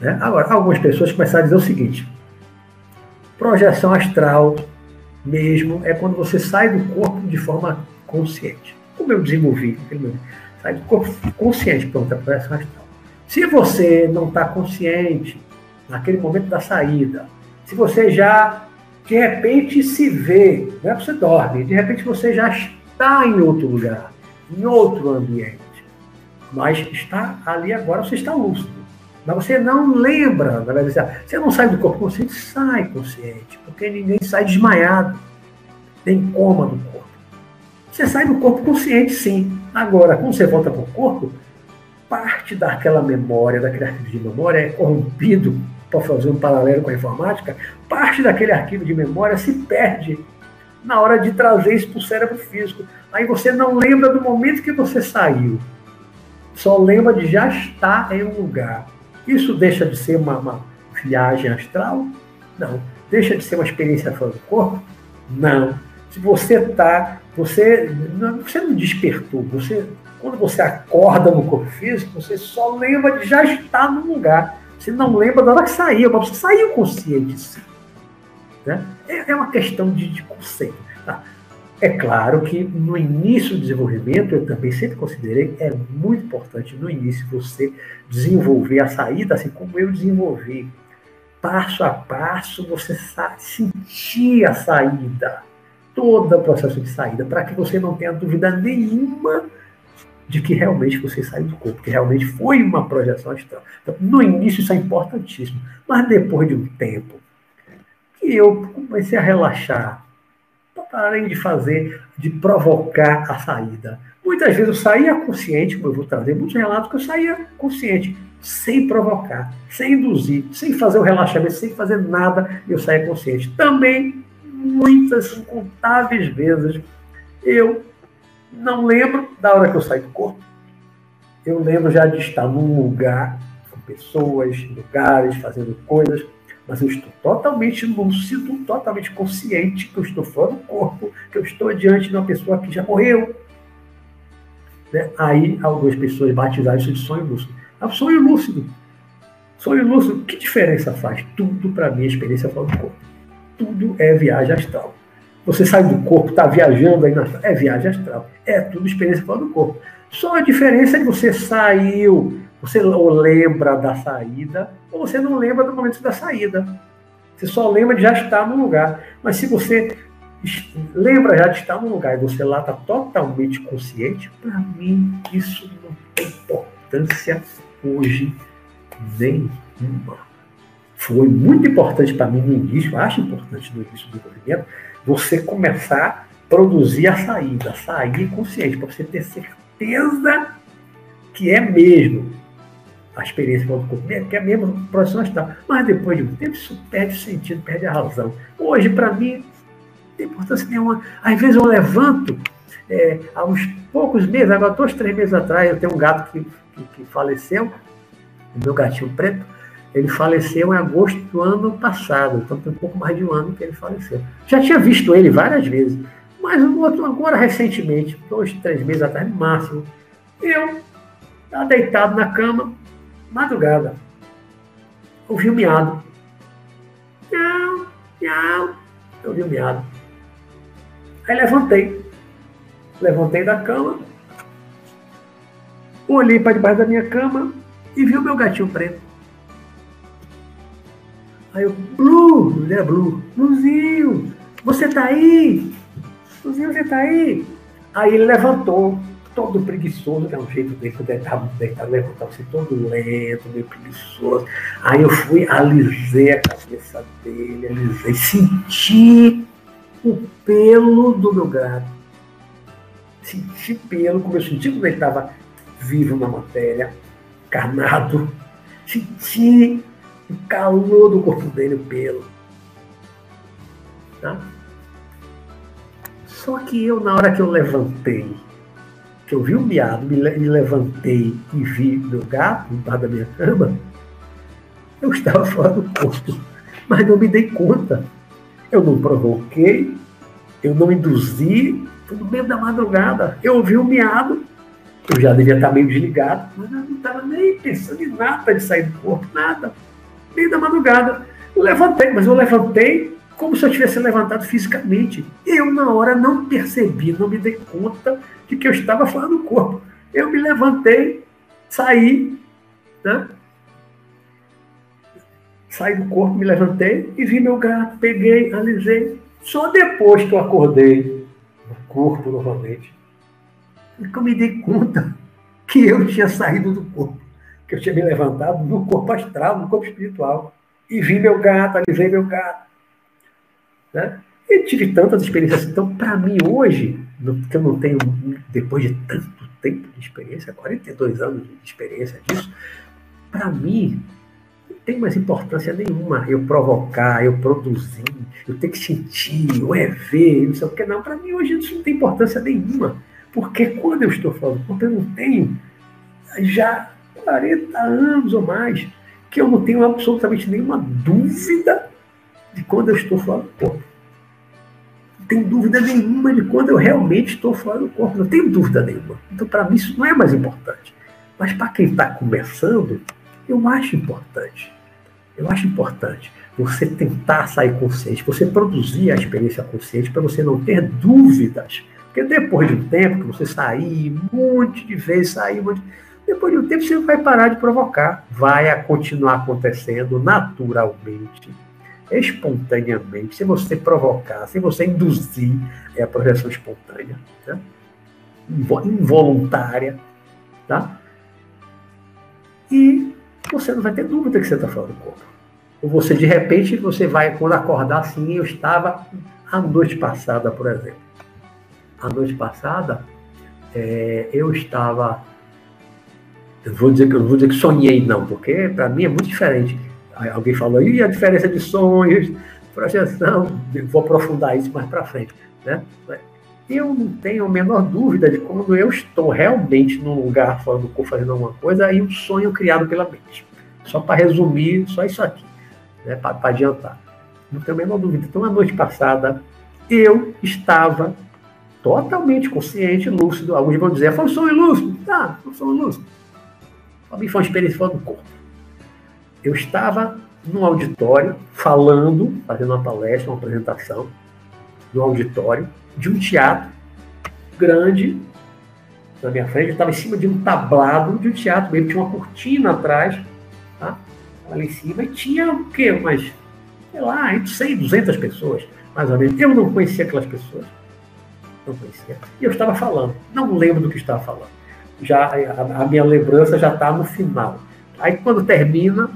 Né? Agora, algumas pessoas começaram a dizer o seguinte: projeção astral mesmo é quando você sai do corpo de forma consciente como eu desenvolvi. Sai do consciente, pronto, a projeção astral. Se você não está consciente naquele momento da saída, se você já de repente se vê, não é você dorme, de repente você já está em outro lugar, em outro ambiente, mas está ali agora, você está lúcido. Mas você não lembra, na verdade, você não sai do corpo consciente, sai consciente, porque ninguém sai desmaiado, tem coma do corpo. Você sai do corpo consciente, sim. Agora, quando você volta para o corpo, parte daquela memória, daquele arquivo de memória é corrompido, para fazer um paralelo com a informática, parte daquele arquivo de memória se perde na hora de trazer isso para o cérebro físico. Aí você não lembra do momento que você saiu. Só lembra de já estar em um lugar. Isso deixa de ser uma, uma viagem astral? Não. Deixa de ser uma experiência fora do corpo? Não. Se você está, você, você não despertou, você, quando você acorda no corpo físico, você só lembra de já estar no lugar. Você não lembra da hora que saiu, mas você saiu consciente. Né? É, é uma questão de, de conceito. Tá? É claro que no início do desenvolvimento, eu também sempre considerei, é muito importante no início você desenvolver a saída, assim como eu desenvolvi. Passo a passo, você sentir a saída, todo o processo de saída, para que você não tenha dúvida nenhuma de que realmente você saiu do corpo, que realmente foi uma projeção astral. Então, no início isso é importantíssimo, mas depois de um tempo que eu comecei a relaxar, parem de fazer, de provocar a saída. Muitas vezes eu saía consciente, como eu vou trazer muitos relatos que eu saía consciente, sem provocar, sem induzir, sem fazer o relaxamento, sem fazer nada, eu saía consciente. Também, muitas, incontáveis vezes, eu não lembro da hora que eu saí do corpo. Eu lembro já de estar num lugar, com pessoas, lugares, fazendo coisas mas eu estou totalmente lúcido, totalmente consciente que eu estou fora do corpo, que eu estou diante de uma pessoa que já morreu. Né? Aí algumas pessoas batizaram isso de sonho lúcido. É um sonho lúcido. Sonho lúcido, que diferença faz? Tudo para mim é experiência fora do corpo. Tudo é viagem astral. Você sai do corpo, está viajando aí na é viagem astral. É tudo experiência fora do corpo. Só a diferença é que você saiu você ou lembra da saída, ou você não lembra do momento da saída. Você só lembra de já estar no lugar. Mas se você lembra já de estar no lugar e você lá está totalmente consciente, para mim isso não tem importância hoje nenhuma. Foi muito importante para mim no início, acho importante no início do movimento, você começar a produzir a saída, sair consciente, para você ter certeza que é mesmo a experiência do corpo, que é mesmo profissão astral. Mas depois de um tempo, isso perde sentido, perde a razão. Hoje, para mim, não tem importância nenhuma. Às vezes eu levanto, é, há uns poucos meses, agora dois, três meses atrás, eu tenho um gato que, que, que faleceu, o meu gatinho preto, ele faleceu em agosto do ano passado, então tem um pouco mais de um ano que ele faleceu. Já tinha visto ele várias vezes, mas um outro agora recentemente, dois, três meses atrás, no máximo, eu estava deitado na cama, madrugada. Ouvi um miado. Miau, miau. Ouvi o um miado. Aí levantei. Levantei da cama. Olhei para debaixo da minha cama e vi o meu gatinho preto. Aí eu, Blue, ele é Blue, Bluzinho, você tá aí? Bluzinho, você tá aí? Aí ele levantou, todo preguiçoso, que é um jeito dele, quando ele estava deitado, levantava assim, todo lento, meio preguiçoso. Aí eu fui, alisei a cabeça dele, alisei, senti o pelo do meu gato. Senti pelo, como eu senti quando ele estava vivo na matéria, carnado. Senti o calor do corpo dele, o pelo. Tá? Só que eu, na hora que eu levantei, que eu vi um miado, me, me levantei e vi meu gato embaixo da minha cama, eu estava fora do corpo, mas não me dei conta. Eu não provoquei, eu não induzi, foi no meio da madrugada. Eu ouvi um miado, eu já devia estar meio desligado, mas eu não estava nem pensando em nada de sair do corpo, nada. Meio da madrugada. Eu levantei, mas eu levantei como se eu tivesse levantado fisicamente. Eu, na hora, não percebi, não me dei conta de que eu estava fora do corpo. Eu me levantei, saí, né? Saí do corpo, me levantei e vi meu gato, peguei, alisei. Só depois que eu acordei no corpo novamente, que eu me dei conta que eu tinha saído do corpo, que eu tinha me levantado no corpo astral, no corpo espiritual. E vi meu gato, alisei meu gato né? E tive tantas experiências. Então, para mim, hoje, que eu não tenho, depois de tanto tempo de experiência, 42 anos de experiência disso, para mim, não tem mais importância nenhuma eu provocar, eu produzir, eu ter que sentir, ou é ver, não sei o que. Não, para mim, hoje isso não tem importância nenhuma. Porque quando eu estou falando, porque eu não tenho já 40 anos ou mais, que eu não tenho absolutamente nenhuma dúvida de quando eu estou fora do corpo. tem dúvida nenhuma de quando eu realmente estou fora do corpo. Não tenho dúvida nenhuma. Então, para mim, isso não é mais importante. Mas para quem está começando, eu acho importante. Eu acho importante você tentar sair consciente, você produzir a experiência consciente para você não ter dúvidas. Porque depois de um tempo que você sair um monte de vezes, sair um monte de... depois de um tempo você vai parar de provocar. Vai continuar acontecendo naturalmente espontaneamente, sem você provocar, sem você induzir, é a projeção espontânea, tá? involuntária, tá? E você não vai ter dúvida que você está fora do corpo. Ou você, de repente, você vai, quando acordar assim, eu estava a noite passada, por exemplo. A noite passada, é, eu estava. Eu vou dizer que eu vou dizer que sonhei, não, porque para mim é muito diferente alguém falou, e a diferença de sonhos, projeção, vou aprofundar isso mais para frente. Né? Eu não tenho a menor dúvida de quando eu estou realmente num lugar fora do corpo fazendo alguma coisa, aí um sonho criado pela mente. Só para resumir, só isso aqui, né? para adiantar. Não tenho a menor dúvida. Então, a noite passada, eu estava totalmente consciente, lúcido. Alguns vão dizer, foi um sonho lúcido. Tá, foi um sonho lúcido. Para mim foi uma experiência fora do corpo eu estava num auditório falando, fazendo uma palestra, uma apresentação, no auditório de um teatro grande na minha frente. Eu estava em cima de um tablado de um teatro mesmo, tinha uma cortina atrás, tá? lá em cima, e tinha o quê? Umas, sei lá, entre 100 e 200 pessoas, mais ou menos. Eu não conhecia aquelas pessoas, não conhecia. E eu estava falando, não lembro do que estava falando. Já, a, a minha lembrança já está no final. Aí quando termina,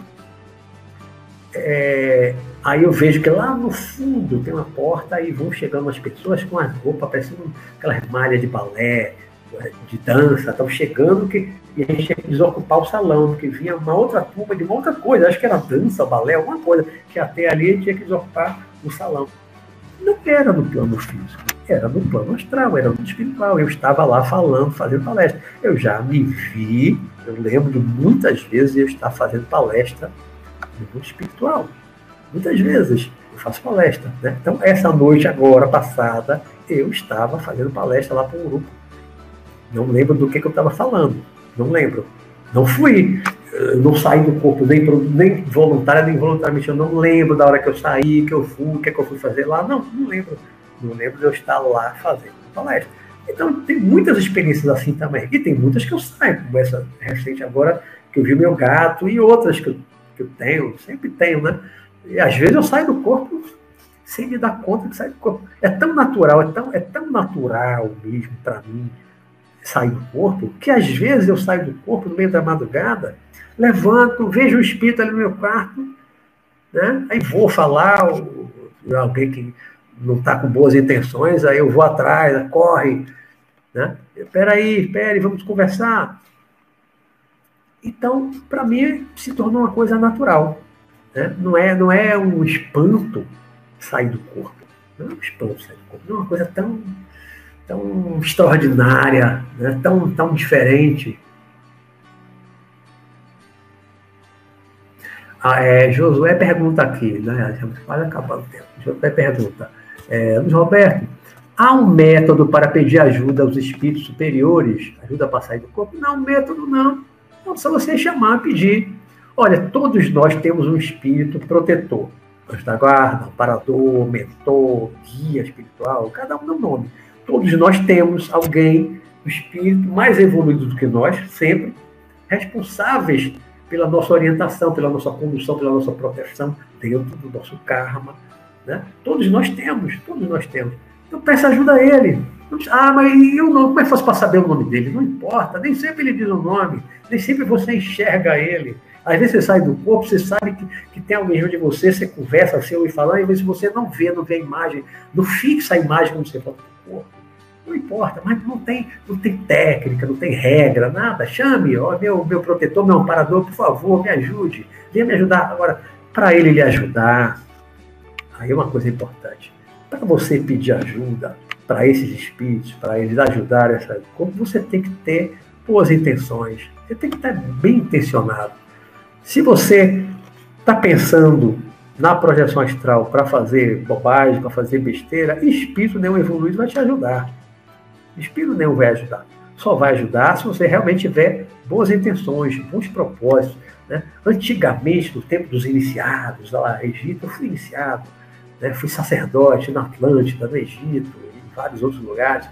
é, aí eu vejo que lá no fundo tem uma porta e vão chegando as pessoas com as roupas parecendo aquelas malhas de balé, de dança, estão chegando que, e a gente tinha que desocupar o salão, porque vinha uma outra turma de uma outra coisa, acho que era dança, balé, alguma coisa, que até ali a gente tinha que desocupar o salão. Não era no plano físico, era no plano astral, era no espiritual. Eu estava lá falando, fazendo palestra. Eu já me vi, eu lembro de muitas vezes eu estar fazendo palestra no mundo espiritual. Muitas vezes eu faço palestra. Né? Então, essa noite agora passada, eu estava fazendo palestra lá para um grupo. Não lembro do que, que eu estava falando. Não lembro. Não fui, não saí do corpo, nem, nem voluntária, nem voluntariamente. Eu não lembro da hora que eu saí, que eu fui, o que, que eu fui fazer lá. Não, não lembro. Não lembro de eu estar lá fazendo palestra. Então, tem muitas experiências assim também. E tem muitas que eu saio, como essa recente agora, que eu vi meu gato, e outras que eu que eu tenho, sempre tenho, né? E às vezes eu saio do corpo sem me dar conta que saio do corpo. É tão natural, é tão, é tão natural mesmo para mim sair do corpo, que às vezes eu saio do corpo no meio da madrugada, levanto, vejo o espírito ali no meu quarto, né? aí vou falar, alguém que não está com boas intenções, aí eu vou atrás, corre, né? Peraí, peraí, vamos conversar. Então, para mim, se tornou uma coisa natural. Né? Não, é, não é um espanto sair do corpo. Não é um espanto sair do corpo. Não é uma coisa tão, tão extraordinária, né? tão, tão diferente. Ah, é, Josué pergunta aqui, né? Estamos quase acabando o tempo. Josué pergunta, é, Luiz Roberto, há um método para pedir ajuda aos espíritos superiores? Ajuda para sair do corpo? Não, método não. Então, só você chamar, pedir. Olha, todos nós temos um espírito protetor. Anjo da guarda, amparador, mentor, guia espiritual, cada um dá um nome. Todos nós temos alguém, um espírito mais evoluído do que nós, sempre, responsáveis pela nossa orientação, pela nossa condução, pela nossa proteção dentro do nosso karma. Né? Todos nós temos, todos nós temos. Então peça ajuda a ele. Ah, mas eu não, como é que faço para saber o nome dele? Não importa, nem sempre ele diz o nome, nem sempre você enxerga ele. Às vezes você sai do corpo, você sabe que, que tem alguém junto de você, você conversa, você ouve falar, e às vezes você não vê, não vê a imagem, não fixa a imagem quando você fala do corpo. Não importa, mas não tem, não tem técnica, não tem regra, nada. Chame, ó, meu, meu protetor, meu amparador, por favor, me ajude. Venha me ajudar. Agora, para ele lhe ajudar, aí é uma coisa importante. Para você pedir ajuda, para esses espíritos, para eles ajudarem essa como você tem que ter boas intenções, você tem que estar bem intencionado. Se você está pensando na projeção astral para fazer bobagem, para fazer besteira, espírito nenhum evoluído vai te ajudar. Espírito nenhum vai ajudar. Só vai ajudar se você realmente tiver boas intenções, bons propósitos. Né? Antigamente, no tempo dos iniciados, lá no Egito, eu fui iniciado, né? fui sacerdote na Atlântida, no Egito, em vários outros lugares.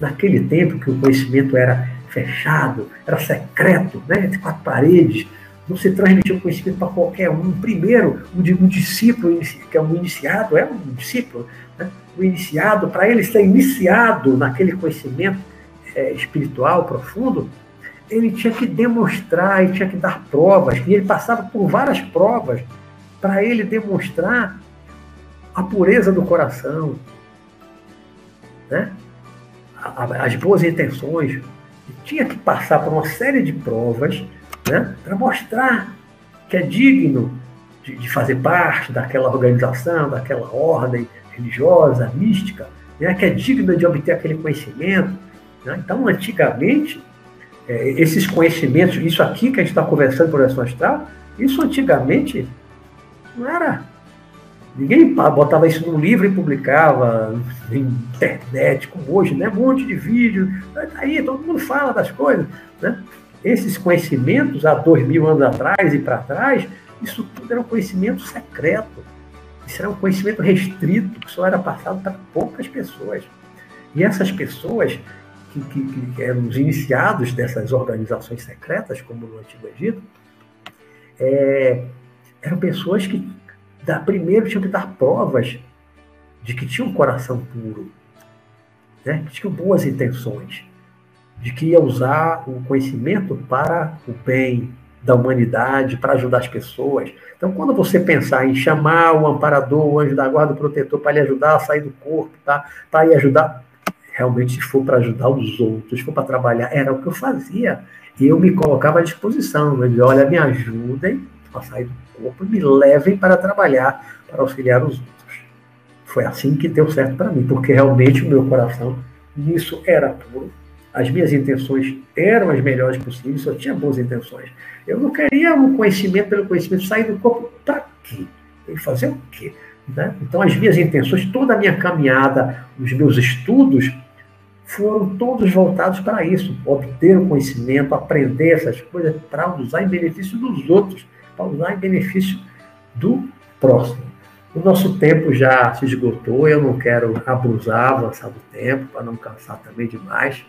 Naquele tempo que o conhecimento era fechado, era secreto, né? entre quatro paredes, não se transmitia o conhecimento para qualquer um. Primeiro, um discípulo, que é um iniciado, é um discípulo, iniciado, para ele ser iniciado naquele conhecimento é, espiritual profundo, ele tinha que demonstrar, ele tinha que dar provas, e ele passava por várias provas para ele demonstrar a pureza do coração, né? as boas intenções. Ele tinha que passar por uma série de provas né? para mostrar que é digno de, fazer parte daquela organização, daquela ordem religiosa, mística, né? que é digna de obter aquele conhecimento. Né? Então, antigamente, é, esses conhecimentos, isso aqui que a gente está conversando por essa astral, isso antigamente não era. Ninguém botava isso no livro e publicava na internet, como hoje, né? Um monte de vídeo, tá aí, todo mundo fala das coisas, né? esses conhecimentos, há dois mil anos atrás e para trás, isso tudo era um conhecimento secreto. Isso era um conhecimento restrito, que só era passado para poucas pessoas. E essas pessoas, que, que, que eram os iniciados dessas organizações secretas, como no Antigo Egito, é, eram pessoas que, da, primeiro, tinham que dar provas de que tinham um coração puro, né? que tinham boas intenções de que ia usar o conhecimento para o bem da humanidade, para ajudar as pessoas. Então, quando você pensar em chamar o amparador, o anjo da guarda, o protetor, para lhe ajudar a sair do corpo, tá? para lhe ajudar, realmente, se for para ajudar os outros, se for para trabalhar, era o que eu fazia. Eu me colocava à disposição. Né? Olha, me ajudem a sair do corpo, me levem para trabalhar, para auxiliar os outros. Foi assim que deu certo para mim, porque realmente o meu coração nisso era puro as minhas intenções eram as melhores possíveis, só tinha boas intenções. Eu não queria um conhecimento pelo conhecimento sair do corpo para quê? Eu fazer o quê? Né? Então, as minhas intenções, toda a minha caminhada, os meus estudos, foram todos voltados para isso, obter o conhecimento, aprender essas coisas para usar em benefício dos outros, para usar em benefício do próximo. O nosso tempo já se esgotou, eu não quero abusar, avançar do tempo, para não cansar também demais.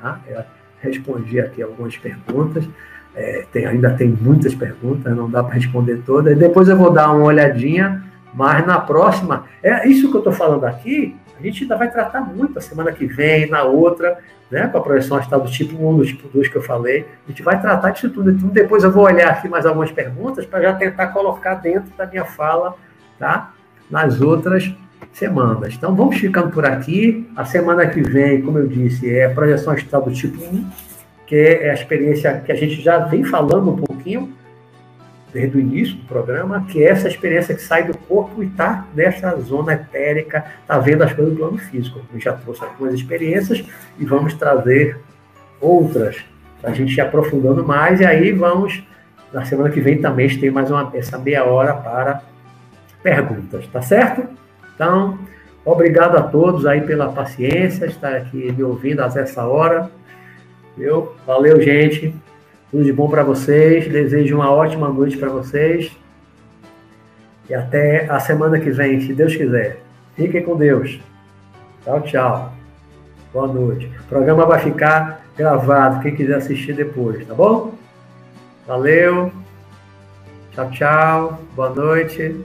Tá? Eu respondi aqui algumas perguntas. É, tem, ainda tem muitas perguntas, não dá para responder todas. Depois eu vou dar uma olhadinha, mas na próxima. É isso que eu estou falando aqui. A gente ainda vai tratar muito a semana que vem, na outra, né, com a projeção astral do tipo 1, do tipo 2 que eu falei. A gente vai tratar disso tudo. Então, depois eu vou olhar aqui mais algumas perguntas para já tentar colocar dentro da minha fala, tá? Nas outras semanas. Então vamos ficando por aqui. A semana que vem, como eu disse, é a projeção astral do tipo 1, que é a experiência que a gente já vem falando um pouquinho desde o início do programa, que é essa experiência que sai do corpo e está nessa zona etérica, está vendo as coisas do plano físico. A gente já trouxe algumas experiências e vamos trazer outras para a gente ir aprofundando mais. E aí vamos, na semana que vem também, tem mais uma, essa meia hora para perguntas, tá certo? Então, obrigado a todos aí pela paciência, estar aqui me ouvindo até essa hora. Viu? Valeu, gente. Tudo de bom para vocês. Desejo uma ótima noite para vocês. E até a semana que vem, se Deus quiser. Fiquem com Deus. Tchau, tchau. Boa noite. O programa vai ficar gravado, quem quiser assistir depois, tá bom? Valeu. Tchau, tchau. Boa noite.